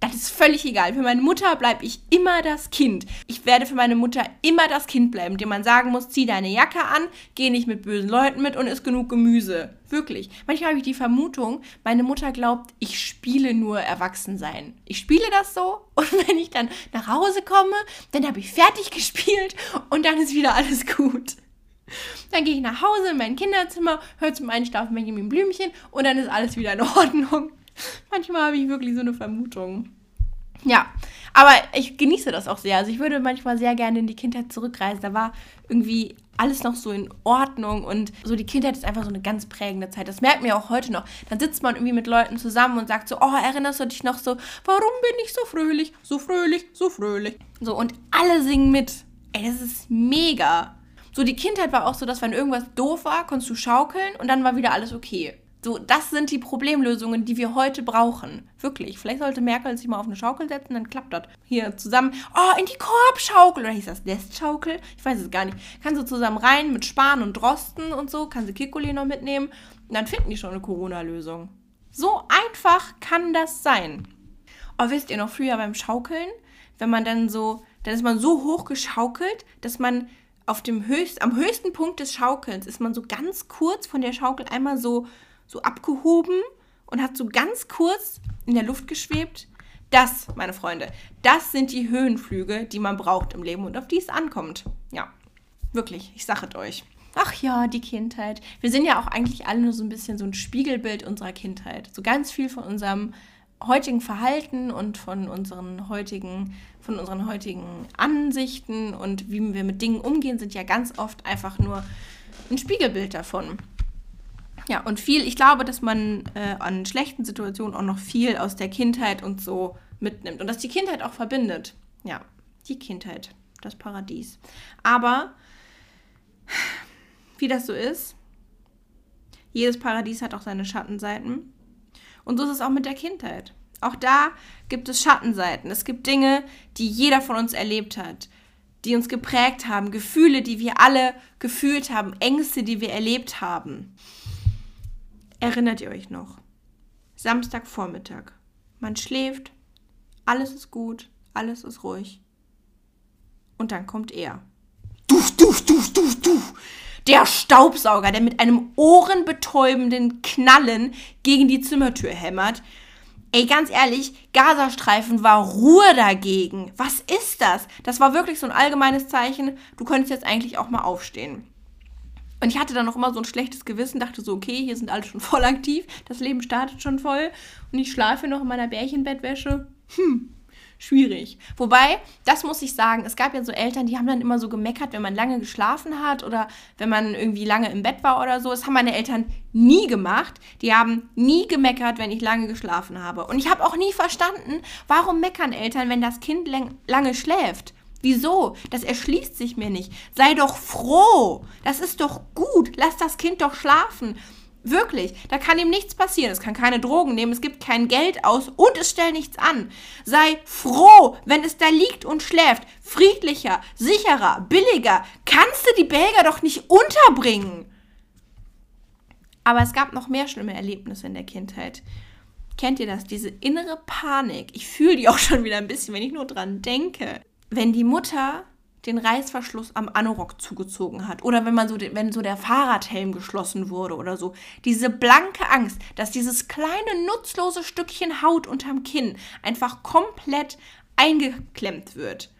Das ist völlig egal. Für meine Mutter bleibe ich immer das Kind. Ich werde für meine Mutter immer das Kind bleiben, dem man sagen muss, zieh deine Jacke an, geh nicht mit bösen Leuten mit und isst genug Gemüse. Wirklich. Manchmal habe ich die Vermutung, meine Mutter glaubt, ich spiele nur Erwachsensein. Ich spiele das so und wenn ich dann nach Hause komme, dann habe ich fertig gespielt und dann ist wieder alles gut. Dann gehe ich nach Hause in mein Kinderzimmer, höre zum Einschlafen Benjamin Blümchen und dann ist alles wieder in Ordnung. Manchmal habe ich wirklich so eine Vermutung. Ja, aber ich genieße das auch sehr. Also ich würde manchmal sehr gerne in die Kindheit zurückreisen. Da war irgendwie alles noch so in Ordnung und so die Kindheit ist einfach so eine ganz prägende Zeit. Das merkt man auch heute noch. Dann sitzt man irgendwie mit Leuten zusammen und sagt so, oh, erinnerst du dich noch so, warum bin ich so fröhlich, so fröhlich, so fröhlich. So und alle singen mit. Ey, das ist mega. So, die Kindheit war auch so, dass wenn irgendwas doof war, konntest du schaukeln und dann war wieder alles okay. So, das sind die Problemlösungen, die wir heute brauchen. Wirklich. Vielleicht sollte Merkel sich mal auf eine Schaukel setzen, dann klappt das. Hier zusammen, oh, in die Korbschaukel. Oder hieß das Nestschaukel? Ich weiß es gar nicht. Kannst du zusammen rein mit Spahn und Drosten und so, kannst du Kikuli noch mitnehmen. Und dann finden die schon eine Corona-Lösung. So einfach kann das sein. Oh, wisst ihr noch früher beim Schaukeln, wenn man dann so, dann ist man so hoch geschaukelt, dass man auf dem höchst, am höchsten Punkt des Schaukelns ist man so ganz kurz von der Schaukel einmal so, so abgehoben und hat so ganz kurz in der Luft geschwebt. Das, meine Freunde, das sind die Höhenflüge, die man braucht im Leben und auf die es ankommt. Ja, wirklich, ich sage es euch. Ach ja, die Kindheit. Wir sind ja auch eigentlich alle nur so ein bisschen so ein Spiegelbild unserer Kindheit. So ganz viel von unserem heutigen Verhalten und von unseren heutigen, von unseren heutigen Ansichten und wie wir mit Dingen umgehen, sind ja ganz oft einfach nur ein Spiegelbild davon. Ja, und viel, ich glaube, dass man äh, an schlechten Situationen auch noch viel aus der Kindheit und so mitnimmt. Und dass die Kindheit auch verbindet. Ja, die Kindheit, das Paradies. Aber wie das so ist, jedes Paradies hat auch seine Schattenseiten. Und so ist es auch mit der Kindheit. Auch da gibt es Schattenseiten. Es gibt Dinge, die jeder von uns erlebt hat, die uns geprägt haben, Gefühle, die wir alle gefühlt haben, Ängste, die wir erlebt haben. Erinnert ihr euch noch? Samstagvormittag. Man schläft, alles ist gut, alles ist ruhig. Und dann kommt er. Duf, duf, duf, duf, duf. Der Staubsauger, der mit einem ohrenbetäubenden Knallen gegen die Zimmertür hämmert. Ey, ganz ehrlich, Gazastreifen war Ruhe dagegen. Was ist das? Das war wirklich so ein allgemeines Zeichen. Du könntest jetzt eigentlich auch mal aufstehen. Und ich hatte dann noch immer so ein schlechtes Gewissen, dachte so, okay, hier sind alle schon voll aktiv, das Leben startet schon voll und ich schlafe noch in meiner Bärchenbettwäsche. Hm, schwierig. Wobei, das muss ich sagen, es gab ja so Eltern, die haben dann immer so gemeckert, wenn man lange geschlafen hat oder wenn man irgendwie lange im Bett war oder so. Das haben meine Eltern nie gemacht. Die haben nie gemeckert, wenn ich lange geschlafen habe. Und ich habe auch nie verstanden, warum meckern Eltern, wenn das Kind lange schläft. Wieso? Das erschließt sich mir nicht. Sei doch froh. Das ist doch gut. Lass das Kind doch schlafen. Wirklich, da kann ihm nichts passieren. Es kann keine Drogen nehmen, es gibt kein Geld aus und es stellt nichts an. Sei froh, wenn es da liegt und schläft. Friedlicher, sicherer, billiger. Kannst du die Belger doch nicht unterbringen. Aber es gab noch mehr schlimme Erlebnisse in der Kindheit. Kennt ihr das? Diese innere Panik. Ich fühle die auch schon wieder ein bisschen, wenn ich nur dran denke wenn die Mutter den Reißverschluss am Anorak zugezogen hat oder wenn man so wenn so der Fahrradhelm geschlossen wurde oder so diese blanke Angst, dass dieses kleine nutzlose Stückchen Haut unterm Kinn einfach komplett eingeklemmt wird.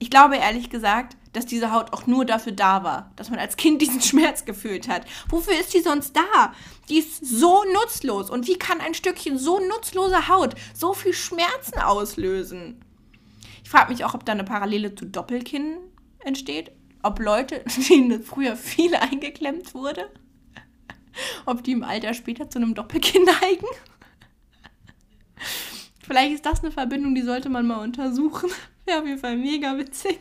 Ich glaube ehrlich gesagt, dass diese Haut auch nur dafür da war, dass man als Kind diesen Schmerz gefühlt hat. Wofür ist die sonst da? Die ist so nutzlos und wie kann ein Stückchen so nutzlose Haut so viel Schmerzen auslösen? Ich frage mich auch, ob da eine Parallele zu Doppelkinn entsteht. Ob Leute, denen früher viel eingeklemmt wurde, ob die im Alter später zu einem Doppelkinn neigen. Vielleicht ist das eine Verbindung, die sollte man mal untersuchen. Wäre auf jeden Fall mega witzig.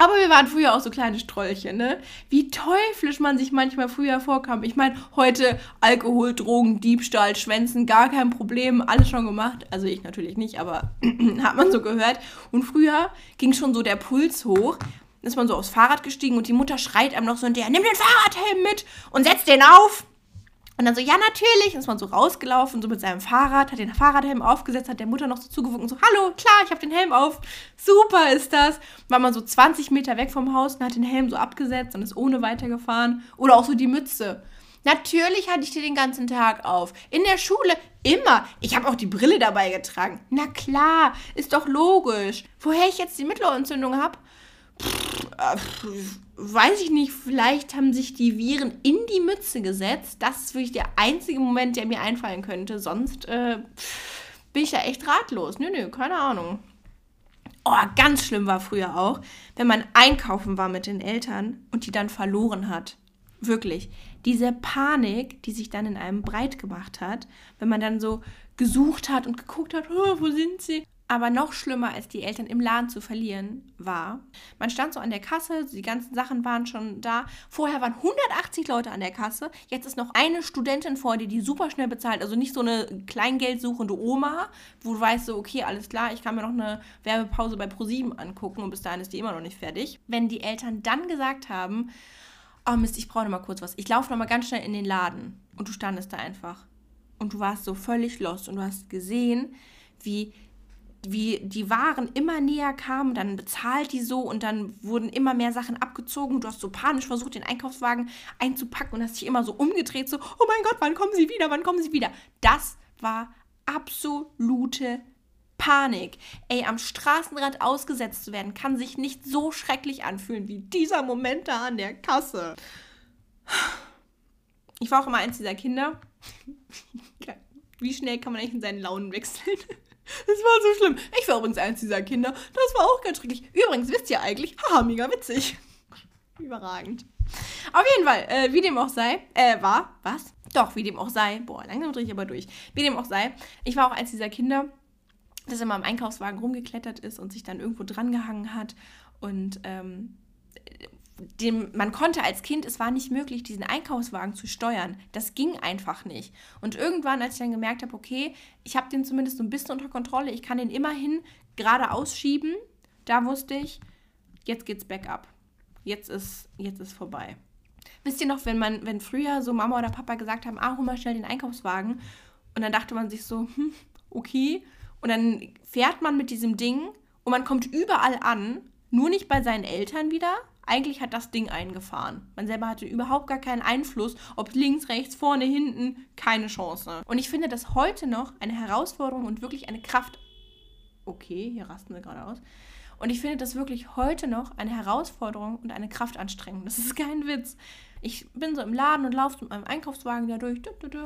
Aber wir waren früher auch so kleine Strollchen, ne? Wie teuflisch man sich manchmal früher vorkam. Ich meine, heute Alkohol, Drogen, Diebstahl, Schwänzen, gar kein Problem, alles schon gemacht. Also ich natürlich nicht, aber hat man so gehört. Und früher ging schon so der Puls hoch. Ist man so aufs Fahrrad gestiegen und die Mutter schreit einem noch so in der, nimm den Fahrradhelm mit und setz den auf. Und dann so, ja, natürlich. Ist man so rausgelaufen, so mit seinem Fahrrad, hat den Fahrradhelm aufgesetzt, hat der Mutter noch so zugewunken, so, hallo, klar, ich habe den Helm auf. Super ist das. War man so 20 Meter weg vom Haus und hat den Helm so abgesetzt und ist ohne weitergefahren. Oder auch so die Mütze. Natürlich hatte ich die den ganzen Tag auf. In der Schule immer. Ich habe auch die Brille dabei getragen. Na klar, ist doch logisch. Woher ich jetzt die Mittelohrentzündung habe? Äh, weiß ich nicht, vielleicht haben sich die Viren in die Mütze gesetzt. Das ist wirklich der einzige Moment, der mir einfallen könnte. Sonst äh, bin ich da echt ratlos. Nö, nö, keine Ahnung. Oh, ganz schlimm war früher auch, wenn man einkaufen war mit den Eltern und die dann verloren hat. Wirklich. Diese Panik, die sich dann in einem breit gemacht hat, wenn man dann so gesucht hat und geguckt hat, oh, wo sind sie? Aber noch schlimmer als die Eltern im Laden zu verlieren war, man stand so an der Kasse, die ganzen Sachen waren schon da. Vorher waren 180 Leute an der Kasse. Jetzt ist noch eine Studentin vor dir, die super schnell bezahlt. Also nicht so eine kleingeldsuchende Oma, wo du weißt so, okay, alles klar, ich kann mir noch eine Werbepause bei ProSieben angucken und bis dahin ist die immer noch nicht fertig. Wenn die Eltern dann gesagt haben, oh Mist, ich brauche noch mal kurz was. Ich laufe noch mal ganz schnell in den Laden und du standest da einfach und du warst so völlig lost und du hast gesehen, wie wie die Waren immer näher kamen, dann bezahlt die so und dann wurden immer mehr Sachen abgezogen. Du hast so panisch versucht, den Einkaufswagen einzupacken und hast dich immer so umgedreht, so, oh mein Gott, wann kommen sie wieder, wann kommen sie wieder? Das war absolute Panik. Ey, am Straßenrad ausgesetzt zu werden, kann sich nicht so schrecklich anfühlen wie dieser Moment da an der Kasse. Ich war auch immer eins dieser Kinder. Wie schnell kann man eigentlich in seinen Launen wechseln? Das war so schlimm. Ich war übrigens eins dieser Kinder. Das war auch ganz schrecklich. Übrigens, wisst ihr eigentlich, haha, mega witzig. Überragend. Auf jeden Fall, äh, wie dem auch sei, äh, war, was? Doch, wie dem auch sei. Boah, langsam drehe ich aber durch. Wie dem auch sei, ich war auch eins dieser Kinder, das immer im Einkaufswagen rumgeklettert ist und sich dann irgendwo drangehangen hat. Und ähm, dem, man konnte als Kind, es war nicht möglich, diesen Einkaufswagen zu steuern. Das ging einfach nicht. Und irgendwann, als ich dann gemerkt habe, okay, ich habe den zumindest so ein bisschen unter Kontrolle, ich kann den immerhin geradeaus schieben, da wusste ich, jetzt geht's bergab. Jetzt ist, jetzt ist vorbei. Wisst ihr noch, wenn man, wenn früher so Mama oder Papa gesagt haben, ah, hol mal schnell den Einkaufswagen. Und dann dachte man sich so, hm, okay. Und dann fährt man mit diesem Ding und man kommt überall an, nur nicht bei seinen Eltern wieder. Eigentlich hat das Ding eingefahren. Man selber hatte überhaupt gar keinen Einfluss, ob links, rechts, vorne, hinten, keine Chance. Und ich finde das heute noch eine Herausforderung und wirklich eine Kraft. Okay, hier rasten wir gerade aus. Und ich finde das wirklich heute noch eine Herausforderung und eine Kraftanstrengung. Das ist kein Witz. Ich bin so im Laden und laufe mit meinem Einkaufswagen da durch,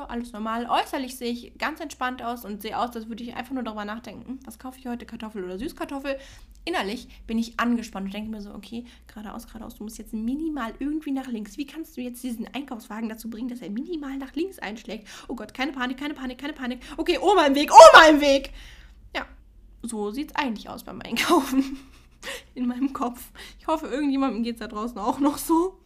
alles normal. Äußerlich sehe ich ganz entspannt aus und sehe aus, als würde ich einfach nur darüber nachdenken, was kaufe ich heute, Kartoffel oder Süßkartoffel. Innerlich bin ich angespannt und denke mir so, okay, geradeaus, geradeaus, du musst jetzt minimal irgendwie nach links. Wie kannst du jetzt diesen Einkaufswagen dazu bringen, dass er minimal nach links einschlägt? Oh Gott, keine Panik, keine Panik, keine Panik. Okay, Oma im Weg, Oma im Weg! Ja, so sieht es eigentlich aus beim Einkaufen. In meinem Kopf. Ich hoffe, irgendjemandem geht es da draußen auch noch so.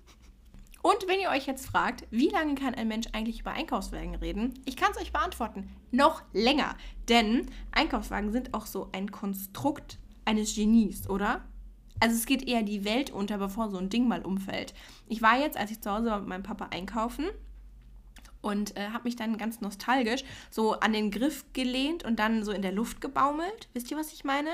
Und wenn ihr euch jetzt fragt, wie lange kann ein Mensch eigentlich über Einkaufswagen reden? Ich kann es euch beantworten. Noch länger. Denn Einkaufswagen sind auch so ein Konstrukt eines Genies, oder? Also es geht eher die Welt unter, bevor so ein Ding mal umfällt. Ich war jetzt, als ich zu Hause war mit meinem Papa einkaufen und äh, habe mich dann ganz nostalgisch so an den Griff gelehnt und dann so in der Luft gebaumelt. Wisst ihr, was ich meine?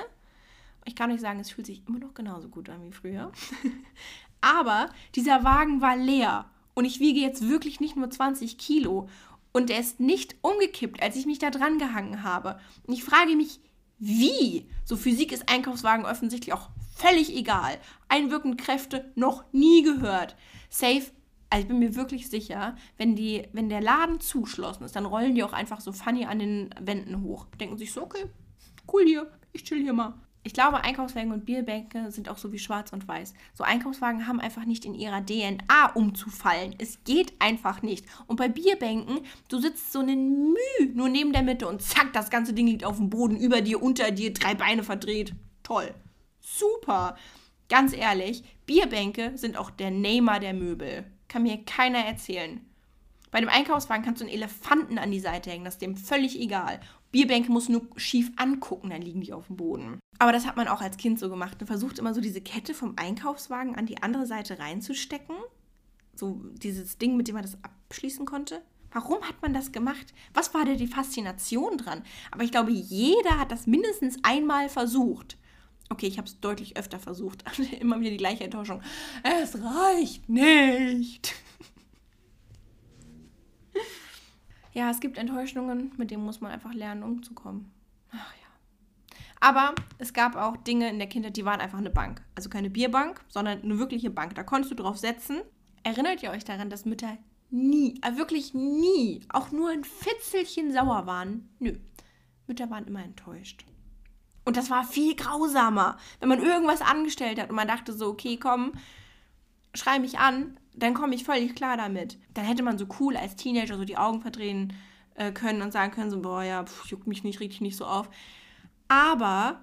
Ich kann euch sagen, es fühlt sich immer noch genauso gut an wie früher. Aber dieser Wagen war leer und ich wiege jetzt wirklich nicht nur 20 Kilo und er ist nicht umgekippt, als ich mich da dran gehangen habe. Und ich frage mich, wie? So Physik ist Einkaufswagen offensichtlich auch völlig egal. Einwirkende Kräfte noch nie gehört. Safe also ich bin mir wirklich sicher, wenn, die, wenn der Laden zuschlossen ist, dann rollen die auch einfach so funny an den Wänden hoch. Denken sich so, okay, cool hier, ich chill hier mal ich glaube, Einkaufswagen und Bierbänke sind auch so wie schwarz und weiß. So Einkaufswagen haben einfach nicht in ihrer DNA umzufallen. Es geht einfach nicht. Und bei Bierbänken, du sitzt so einen Müh nur neben der Mitte und zack, das ganze Ding liegt auf dem Boden, über dir, unter dir, drei Beine verdreht. Toll. Super. Ganz ehrlich, Bierbänke sind auch der Neymar der Möbel. Kann mir keiner erzählen. Bei dem Einkaufswagen kannst du einen Elefanten an die Seite hängen, das ist dem völlig egal. Bierbänke musst du nur schief angucken, dann liegen die auf dem Boden. Aber das hat man auch als Kind so gemacht. Man versucht immer so diese Kette vom Einkaufswagen an die andere Seite reinzustecken. So dieses Ding, mit dem man das abschließen konnte. Warum hat man das gemacht? Was war da die Faszination dran? Aber ich glaube, jeder hat das mindestens einmal versucht. Okay, ich habe es deutlich öfter versucht. immer wieder die gleiche Enttäuschung. Es reicht nicht. Ja, es gibt Enttäuschungen, mit denen muss man einfach lernen, umzukommen. Ach ja. Aber es gab auch Dinge in der Kindheit, die waren einfach eine Bank. Also keine Bierbank, sondern eine wirkliche Bank. Da konntest du drauf setzen. Erinnert ihr euch daran, dass Mütter nie, äh, wirklich nie, auch nur ein Fitzelchen sauer waren? Nö. Mütter waren immer enttäuscht. Und das war viel grausamer, wenn man irgendwas angestellt hat und man dachte so, okay, komm, schrei mich an, dann komme ich völlig klar damit. Dann hätte man so cool als Teenager so die Augen verdrehen äh, können und sagen können, so, boah, ja, pf, juckt mich nicht, richtig nicht so auf. Aber,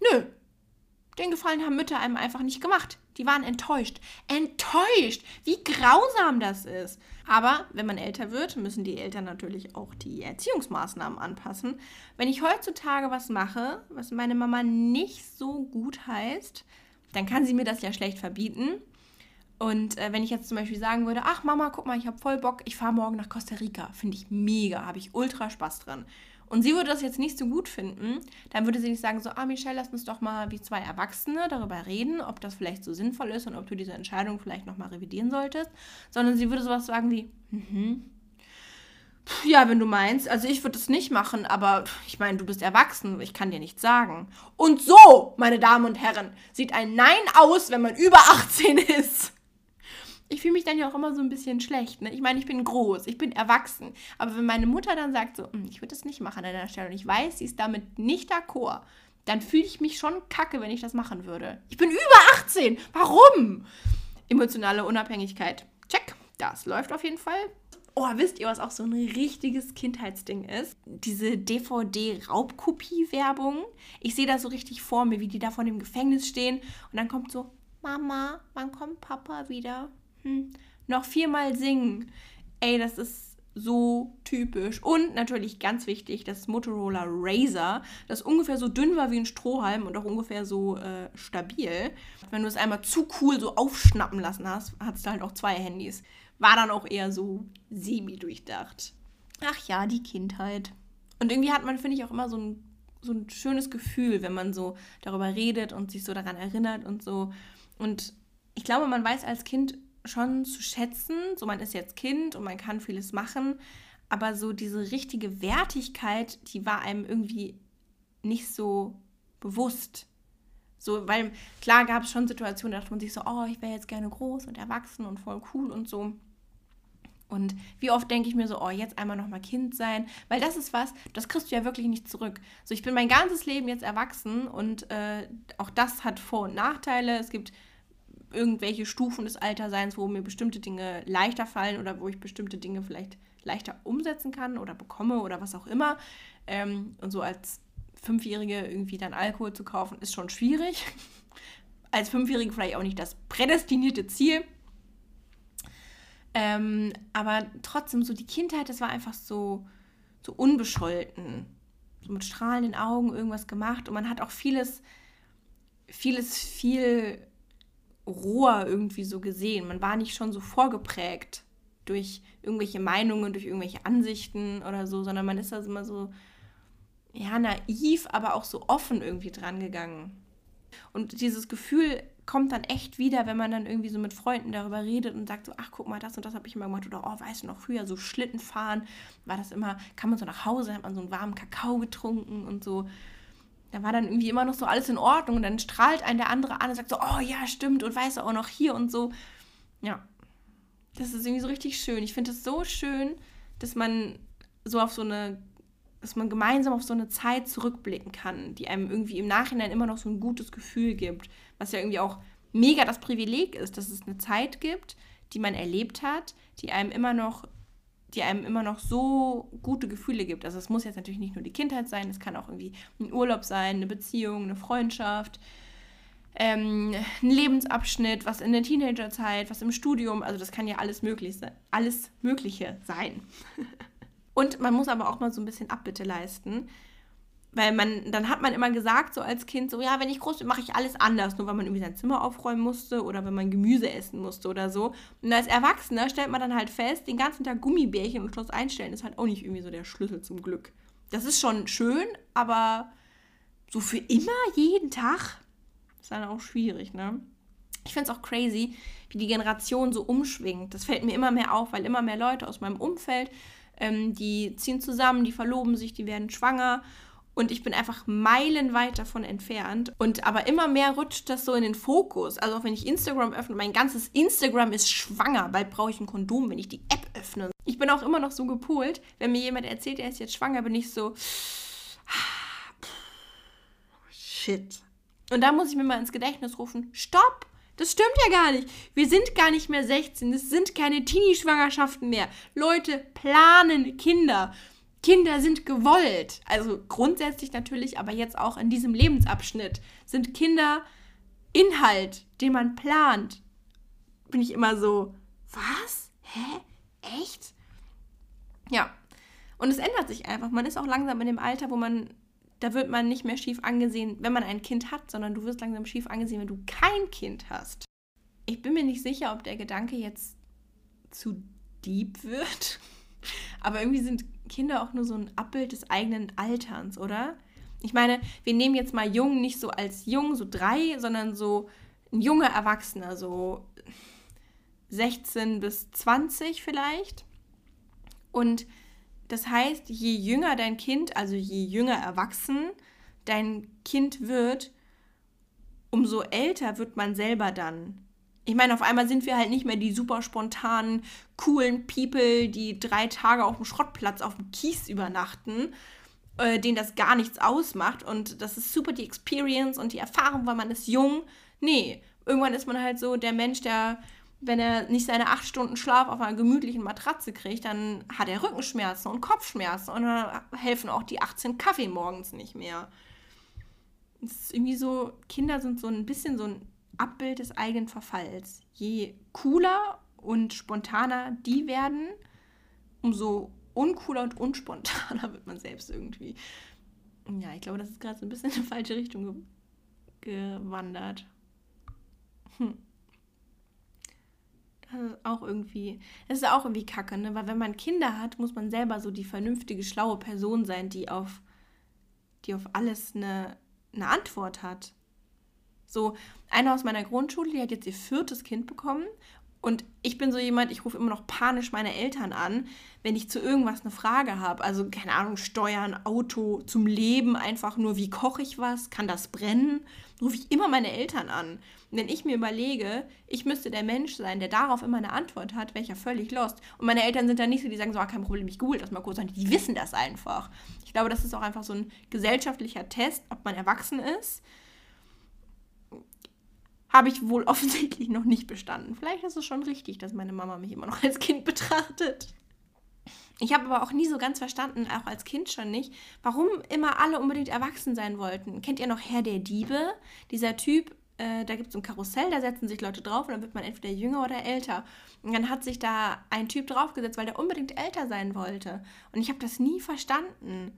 nö, den Gefallen haben Mütter einem einfach nicht gemacht. Die waren enttäuscht. Enttäuscht! Wie grausam das ist. Aber wenn man älter wird, müssen die Eltern natürlich auch die Erziehungsmaßnahmen anpassen. Wenn ich heutzutage was mache, was meine Mama nicht so gut heißt, dann kann sie mir das ja schlecht verbieten. Und äh, wenn ich jetzt zum Beispiel sagen würde, ach Mama, guck mal, ich habe voll Bock, ich fahre morgen nach Costa Rica, finde ich mega, habe ich ultra Spaß dran. Und sie würde das jetzt nicht so gut finden, dann würde sie nicht sagen so, ah Michelle, lass uns doch mal wie zwei Erwachsene darüber reden, ob das vielleicht so sinnvoll ist und ob du diese Entscheidung vielleicht nochmal revidieren solltest, sondern sie würde sowas sagen wie, mhm, ja, wenn du meinst. Also ich würde es nicht machen, aber ich meine, du bist erwachsen, ich kann dir nichts sagen. Und so, meine Damen und Herren, sieht ein Nein aus, wenn man über 18 ist. Ich fühle mich dann ja auch immer so ein bisschen schlecht. Ne? Ich meine, ich bin groß, ich bin erwachsen. Aber wenn meine Mutter dann sagt, so, hm, ich würde das nicht machen an deiner Stelle und ich weiß, sie ist damit nicht d'accord, dann fühle ich mich schon kacke, wenn ich das machen würde. Ich bin über 18. Warum? Emotionale Unabhängigkeit. Check. Das läuft auf jeden Fall. Oh, wisst ihr, was auch so ein richtiges Kindheitsding ist? Diese DVD-Raubkopie-Werbung. Ich sehe das so richtig vor mir, wie die da vor dem Gefängnis stehen. Und dann kommt so, Mama, wann kommt Papa wieder? Noch viermal singen. Ey, das ist so typisch. Und natürlich ganz wichtig, das Motorola Razer, das ungefähr so dünn war wie ein Strohhalm und auch ungefähr so äh, stabil. Wenn du es einmal zu cool so aufschnappen lassen hast, hast du halt auch zwei Handys war dann auch eher so semi-durchdacht. Ach ja, die Kindheit. Und irgendwie hat man, finde ich, auch immer so ein, so ein schönes Gefühl, wenn man so darüber redet und sich so daran erinnert und so. Und ich glaube, man weiß als Kind schon zu schätzen, so man ist jetzt Kind und man kann vieles machen, aber so diese richtige Wertigkeit, die war einem irgendwie nicht so bewusst. So, weil klar gab es schon Situationen, da dachte man sich so, oh, ich wäre jetzt gerne groß und erwachsen und voll cool und so. Und wie oft denke ich mir so, oh, jetzt einmal nochmal Kind sein, weil das ist was, das kriegst du ja wirklich nicht zurück. So, ich bin mein ganzes Leben jetzt erwachsen und äh, auch das hat Vor- und Nachteile. Es gibt irgendwelche Stufen des Alterseins, wo mir bestimmte Dinge leichter fallen oder wo ich bestimmte Dinge vielleicht leichter umsetzen kann oder bekomme oder was auch immer. Ähm, und so als Fünfjährige irgendwie dann Alkohol zu kaufen, ist schon schwierig. als Fünfjährige vielleicht auch nicht das prädestinierte Ziel. Ähm, aber trotzdem, so die Kindheit, das war einfach so, so unbescholten. So mit strahlenden Augen irgendwas gemacht. Und man hat auch vieles, vieles viel roher irgendwie so gesehen. Man war nicht schon so vorgeprägt durch irgendwelche Meinungen, durch irgendwelche Ansichten oder so, sondern man ist da immer so, ja, naiv, aber auch so offen irgendwie dran gegangen. Und dieses Gefühl kommt dann echt wieder, wenn man dann irgendwie so mit Freunden darüber redet und sagt so, ach guck mal, das und das habe ich immer gemacht oder oh, weißt du noch, früher so Schlitten fahren, war das immer, kam man so nach Hause, hat man so einen warmen Kakao getrunken und so. Da war dann irgendwie immer noch so alles in Ordnung und dann strahlt ein der andere an und sagt so, oh ja, stimmt und weißt du auch noch hier und so. Ja, das ist irgendwie so richtig schön. Ich finde es so schön, dass man so auf so eine dass man gemeinsam auf so eine Zeit zurückblicken kann, die einem irgendwie im Nachhinein immer noch so ein gutes Gefühl gibt, was ja irgendwie auch mega das Privileg ist, dass es eine Zeit gibt, die man erlebt hat, die einem immer noch die einem immer noch so gute Gefühle gibt. Also es muss jetzt natürlich nicht nur die Kindheit sein, es kann auch irgendwie ein Urlaub sein, eine Beziehung, eine Freundschaft, ähm, ein Lebensabschnitt, was in der Teenagerzeit, was im Studium, also das kann ja alles möglich sein, alles Mögliche sein. Und man muss aber auch mal so ein bisschen Abbitte leisten. Weil man, dann hat man immer gesagt, so als Kind, so, ja, wenn ich groß bin, mache ich alles anders, nur weil man irgendwie sein Zimmer aufräumen musste oder wenn man Gemüse essen musste oder so. Und als Erwachsener stellt man dann halt fest, den ganzen Tag Gummibärchen und Schloss einstellen ist halt auch nicht irgendwie so der Schlüssel zum Glück. Das ist schon schön, aber so für immer, jeden Tag, ist dann auch schwierig, ne? Ich finde es auch crazy, wie die Generation so umschwingt. Das fällt mir immer mehr auf, weil immer mehr Leute aus meinem Umfeld ähm, die ziehen zusammen, die verloben sich, die werden schwanger. Und ich bin einfach meilenweit davon entfernt. Und aber immer mehr rutscht das so in den Fokus. Also auch wenn ich Instagram öffne, mein ganzes Instagram ist schwanger. Bald brauche ich ein Kondom, wenn ich die App öffne. Ich bin auch immer noch so gepolt, wenn mir jemand erzählt, er ist jetzt schwanger, bin ich so. Shit. Und da muss ich mir mal ins Gedächtnis rufen: Stopp! Das stimmt ja gar nicht. Wir sind gar nicht mehr 16. Es sind keine Teenie-Schwangerschaften mehr. Leute planen Kinder. Kinder sind gewollt. Also grundsätzlich natürlich, aber jetzt auch in diesem Lebensabschnitt sind Kinder Inhalt, den man plant. Bin ich immer so, was? Hä? Echt? Ja. Und es ändert sich einfach. Man ist auch langsam in dem Alter, wo man da wird man nicht mehr schief angesehen, wenn man ein Kind hat, sondern du wirst langsam schief angesehen, wenn du kein Kind hast. ich bin mir nicht sicher, ob der Gedanke jetzt zu deep wird. Aber irgendwie sind Kinder auch nur so ein Abbild des eigenen Alterns, oder? Ich meine, wir nehmen jetzt mal jung nicht so als jung, so drei, sondern so ein junger Erwachsener, so 16 bis 20 vielleicht. Und das heißt, je jünger dein Kind, also je jünger erwachsen dein Kind wird, umso älter wird man selber dann. Ich meine, auf einmal sind wir halt nicht mehr die super spontanen, coolen People, die drei Tage auf dem Schrottplatz auf dem Kies übernachten, äh, denen das gar nichts ausmacht und das ist super die Experience und die Erfahrung, weil man ist jung. Nee, irgendwann ist man halt so der Mensch, der wenn er nicht seine acht Stunden Schlaf auf einer gemütlichen Matratze kriegt, dann hat er Rückenschmerzen und Kopfschmerzen und dann helfen auch die 18 Kaffee morgens nicht mehr. Es ist irgendwie so, Kinder sind so ein bisschen so ein Abbild des eigenen Verfalls. Je cooler und spontaner die werden, umso uncooler und unspontaner wird man selbst irgendwie. Ja, ich glaube, das ist gerade so ein bisschen in die falsche Richtung ge gewandert. Hm. Das ist auch irgendwie, das ist auch irgendwie kacke, ne? Weil wenn man Kinder hat, muss man selber so die vernünftige, schlaue Person sein, die auf, die auf alles eine, eine Antwort hat. So, eine aus meiner Grundschule, die hat jetzt ihr viertes Kind bekommen und ich bin so jemand, ich rufe immer noch panisch meine Eltern an, wenn ich zu irgendwas eine Frage habe. Also, keine Ahnung, Steuern, Auto, zum Leben, einfach nur, wie koche ich was? Kann das brennen? Rufe ich immer meine Eltern an. Und wenn ich mir überlege, ich müsste der Mensch sein, der darauf immer eine Antwort hat, wäre ich ja völlig lost. Und meine Eltern sind da nicht so, die sagen so, ah, kein Problem, ich google das mal kurz, sondern die wissen das einfach. Ich glaube, das ist auch einfach so ein gesellschaftlicher Test, ob man erwachsen ist habe ich wohl offensichtlich noch nicht bestanden. Vielleicht ist es schon richtig, dass meine Mama mich immer noch als Kind betrachtet. Ich habe aber auch nie so ganz verstanden, auch als Kind schon nicht, warum immer alle unbedingt erwachsen sein wollten. Kennt ihr noch Herr der Diebe? Dieser Typ, äh, da gibt es ein Karussell, da setzen sich Leute drauf und dann wird man entweder jünger oder älter. Und dann hat sich da ein Typ draufgesetzt, weil der unbedingt älter sein wollte. Und ich habe das nie verstanden.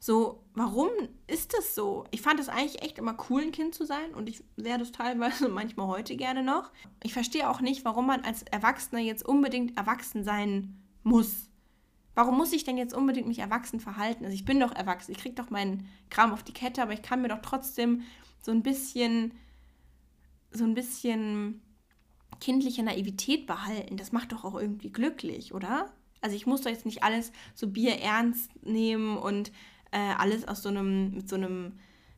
So, warum ist das so? Ich fand es eigentlich echt immer cool, ein Kind zu sein und ich wäre das teilweise manchmal heute gerne noch. Ich verstehe auch nicht, warum man als Erwachsener jetzt unbedingt erwachsen sein muss. Warum muss ich denn jetzt unbedingt mich erwachsen verhalten? Also ich bin doch erwachsen, ich kriege doch meinen Kram auf die Kette, aber ich kann mir doch trotzdem so ein bisschen, so ein bisschen kindliche Naivität behalten. Das macht doch auch irgendwie glücklich, oder? Also ich muss doch jetzt nicht alles so bierernst nehmen und äh, alles aus so einem, mit so einem,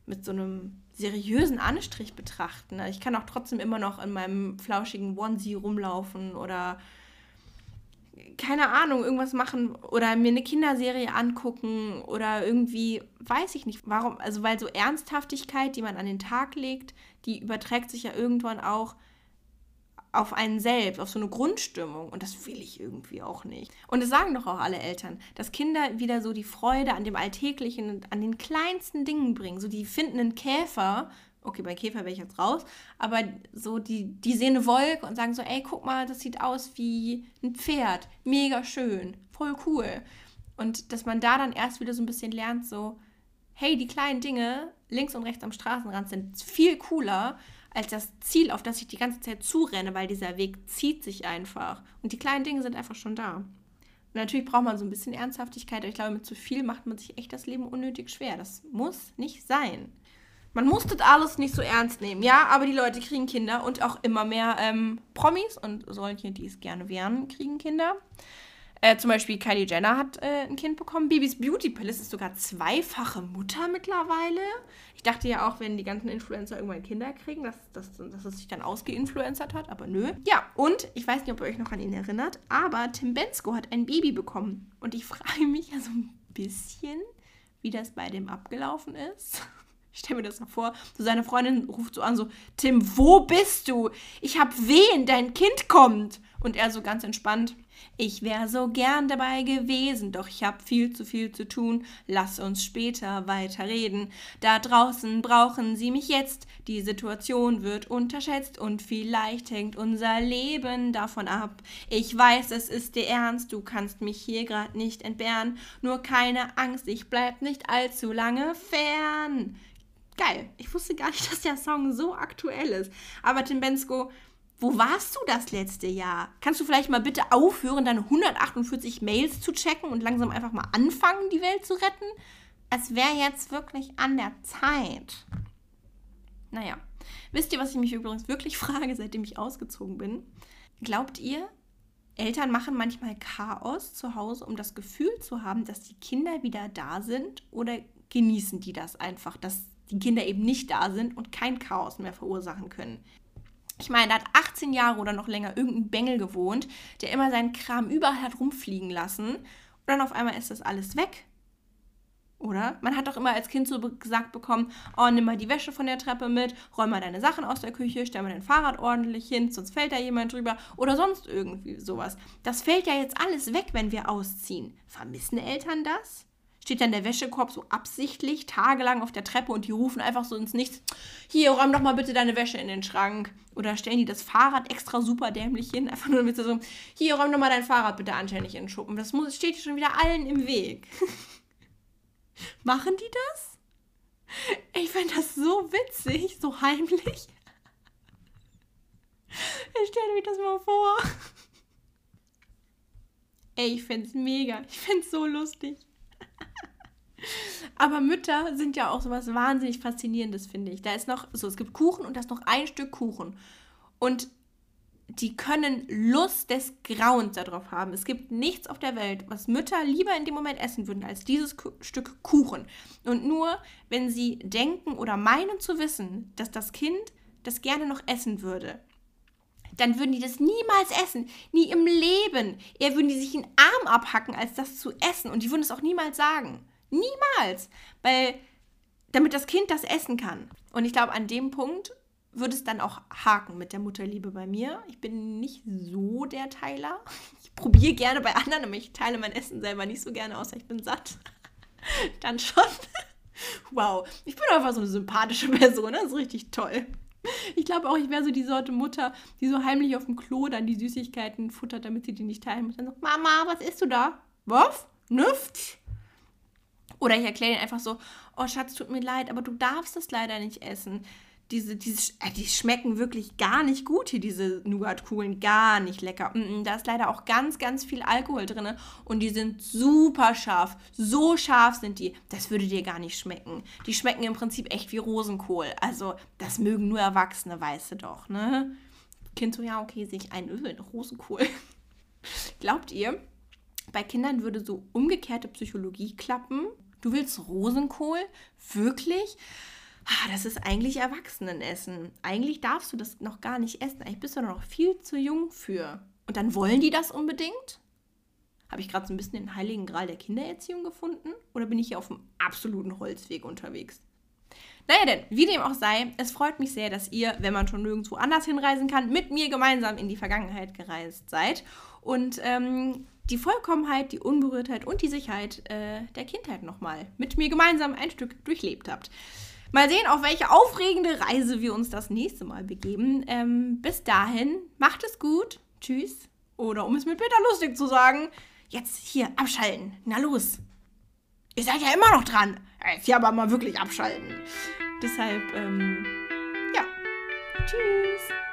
mit so einem seriösen Anstrich betrachten. Ich kann auch trotzdem immer noch in meinem flauschigen Onesie rumlaufen oder keine Ahnung, irgendwas machen oder mir eine Kinderserie angucken oder irgendwie, weiß ich nicht, warum, also weil so Ernsthaftigkeit, die man an den Tag legt, die überträgt sich ja irgendwann auch auf einen selbst, auf so eine Grundstimmung. Und das will ich irgendwie auch nicht. Und es sagen doch auch alle Eltern, dass Kinder wieder so die Freude an dem Alltäglichen und an den kleinsten Dingen bringen. So, die finden einen Käfer. Okay, bei Käfer wäre ich jetzt raus. Aber so, die, die sehen eine Wolke und sagen so, ey, guck mal, das sieht aus wie ein Pferd. Mega schön. Voll cool. Und dass man da dann erst wieder so ein bisschen lernt, so, hey, die kleinen Dinge links und rechts am Straßenrand sind viel cooler als das Ziel, auf das ich die ganze Zeit zurenne, weil dieser Weg zieht sich einfach. Und die kleinen Dinge sind einfach schon da. Und natürlich braucht man so ein bisschen Ernsthaftigkeit, aber ich glaube, mit zu viel macht man sich echt das Leben unnötig schwer. Das muss nicht sein. Man muss das alles nicht so ernst nehmen, ja, aber die Leute kriegen Kinder und auch immer mehr ähm, Promis und solche, die es gerne wären, kriegen Kinder. Äh, zum Beispiel Kylie Jenner hat äh, ein Kind bekommen. Bibis Beauty Palace ist sogar zweifache Mutter mittlerweile. Ich dachte ja auch, wenn die ganzen Influencer irgendwann Kinder kriegen, dass, dass, dass es sich dann ausgeinfluencert hat, aber nö. Ja, und ich weiß nicht, ob ihr euch noch an ihn erinnert, aber Tim Bensko hat ein Baby bekommen. Und ich frage mich ja so ein bisschen, wie das bei dem abgelaufen ist. Ich stelle mir das noch vor. So seine Freundin ruft so an, so, Tim, wo bist du? Ich hab wehen, dein Kind kommt. Und er so ganz entspannt, ich wäre so gern dabei gewesen, doch ich hab viel zu viel zu tun. Lass uns später weiter reden. Da draußen brauchen sie mich jetzt. Die Situation wird unterschätzt und vielleicht hängt unser Leben davon ab. Ich weiß, es ist dir ernst, du kannst mich hier grad nicht entbehren. Nur keine Angst, ich bleib nicht allzu lange fern. Geil. Ich wusste gar nicht, dass der Song so aktuell ist. Aber Tim Bensko wo warst du das letzte Jahr? Kannst du vielleicht mal bitte aufhören, deine 148 Mails zu checken und langsam einfach mal anfangen, die Welt zu retten? Es wäre jetzt wirklich an der Zeit. Naja, wisst ihr, was ich mich übrigens wirklich frage, seitdem ich ausgezogen bin? Glaubt ihr, Eltern machen manchmal Chaos zu Hause, um das Gefühl zu haben, dass die Kinder wieder da sind? Oder genießen die das einfach, dass die Kinder eben nicht da sind und kein Chaos mehr verursachen können? Ich meine, da hat 18 Jahre oder noch länger irgendein Bengel gewohnt, der immer seinen Kram überall hat rumfliegen lassen. Und dann auf einmal ist das alles weg. Oder? Man hat doch immer als Kind so gesagt bekommen, oh, nimm mal die Wäsche von der Treppe mit, räum mal deine Sachen aus der Küche, stell mal dein Fahrrad ordentlich hin, sonst fällt da jemand drüber oder sonst irgendwie sowas. Das fällt ja jetzt alles weg, wenn wir ausziehen. Vermissen Eltern das? Steht dann der Wäschekorb so absichtlich tagelang auf der Treppe und die rufen einfach so ins Nichts, hier, räum doch mal bitte deine Wäsche in den Schrank. Oder stellen die das Fahrrad extra super dämlich hin, einfach nur sie so, hier, räum doch mal dein Fahrrad bitte anständig in den Schuppen. Das muss, steht schon wieder allen im Weg. Machen die das? Ich finde das so witzig, so heimlich. Ich stelle mir das mal vor. Ey, ich finde es mega. Ich finde es so lustig. Aber Mütter sind ja auch so was wahnsinnig Faszinierendes, finde ich. Da ist noch, so, es gibt Kuchen und da ist noch ein Stück Kuchen. Und die können Lust des Grauens darauf haben. Es gibt nichts auf der Welt, was Mütter lieber in dem Moment essen würden, als dieses Stück Kuchen. Und nur, wenn sie denken oder meinen zu wissen, dass das Kind das gerne noch essen würde, dann würden die das niemals essen. Nie im Leben. Eher würden die sich den Arm abhacken, als das zu essen. Und die würden es auch niemals sagen. Niemals. Weil, damit das Kind das essen kann. Und ich glaube, an dem Punkt würde es dann auch haken mit der Mutterliebe bei mir. Ich bin nicht so der Teiler. Ich probiere gerne bei anderen, aber ich teile mein Essen selber nicht so gerne, außer ich bin satt. dann schon. wow, ich bin einfach so eine sympathische Person, das ist richtig toll. Ich glaube auch, ich wäre so die Sorte Mutter, die so heimlich auf dem Klo dann die Süßigkeiten futtert, damit sie die nicht teilen muss. Dann so, Mama, was isst du da? Was? Nüft? Oder ich erkläre ihnen einfach so, oh Schatz, tut mir leid, aber du darfst das leider nicht essen diese, diese, äh, die schmecken wirklich gar nicht gut hier, diese Nougat-Kugeln, gar nicht lecker. Da ist leider auch ganz, ganz viel Alkohol drin und die sind super scharf. So scharf sind die, das würde dir gar nicht schmecken. Die schmecken im Prinzip echt wie Rosenkohl. Also, das mögen nur Erwachsene, weißt du doch, ne? Kind so, ja, okay, sehe ich ein Öl, Rosenkohl. Glaubt ihr, bei Kindern würde so umgekehrte Psychologie klappen? Du willst Rosenkohl? Wirklich? ah, das ist eigentlich Erwachsenenessen. Eigentlich darfst du das noch gar nicht essen. Eigentlich bist du noch viel zu jung für. Und dann wollen die das unbedingt? Habe ich gerade so ein bisschen den heiligen Gral der Kindererziehung gefunden? Oder bin ich hier auf dem absoluten Holzweg unterwegs? Naja, denn, wie dem auch sei, es freut mich sehr, dass ihr, wenn man schon nirgendwo anders hinreisen kann, mit mir gemeinsam in die Vergangenheit gereist seid und ähm, die Vollkommenheit, die Unberührtheit und die Sicherheit äh, der Kindheit nochmal mit mir gemeinsam ein Stück durchlebt habt. Mal sehen, auf welche aufregende Reise wir uns das nächste Mal begeben. Ähm, bis dahin, macht es gut. Tschüss. Oder um es mit Peter lustig zu sagen, jetzt hier abschalten. Na los. Ihr seid ja immer noch dran. Jetzt hier aber mal wirklich abschalten. Deshalb, ähm, ja. Tschüss.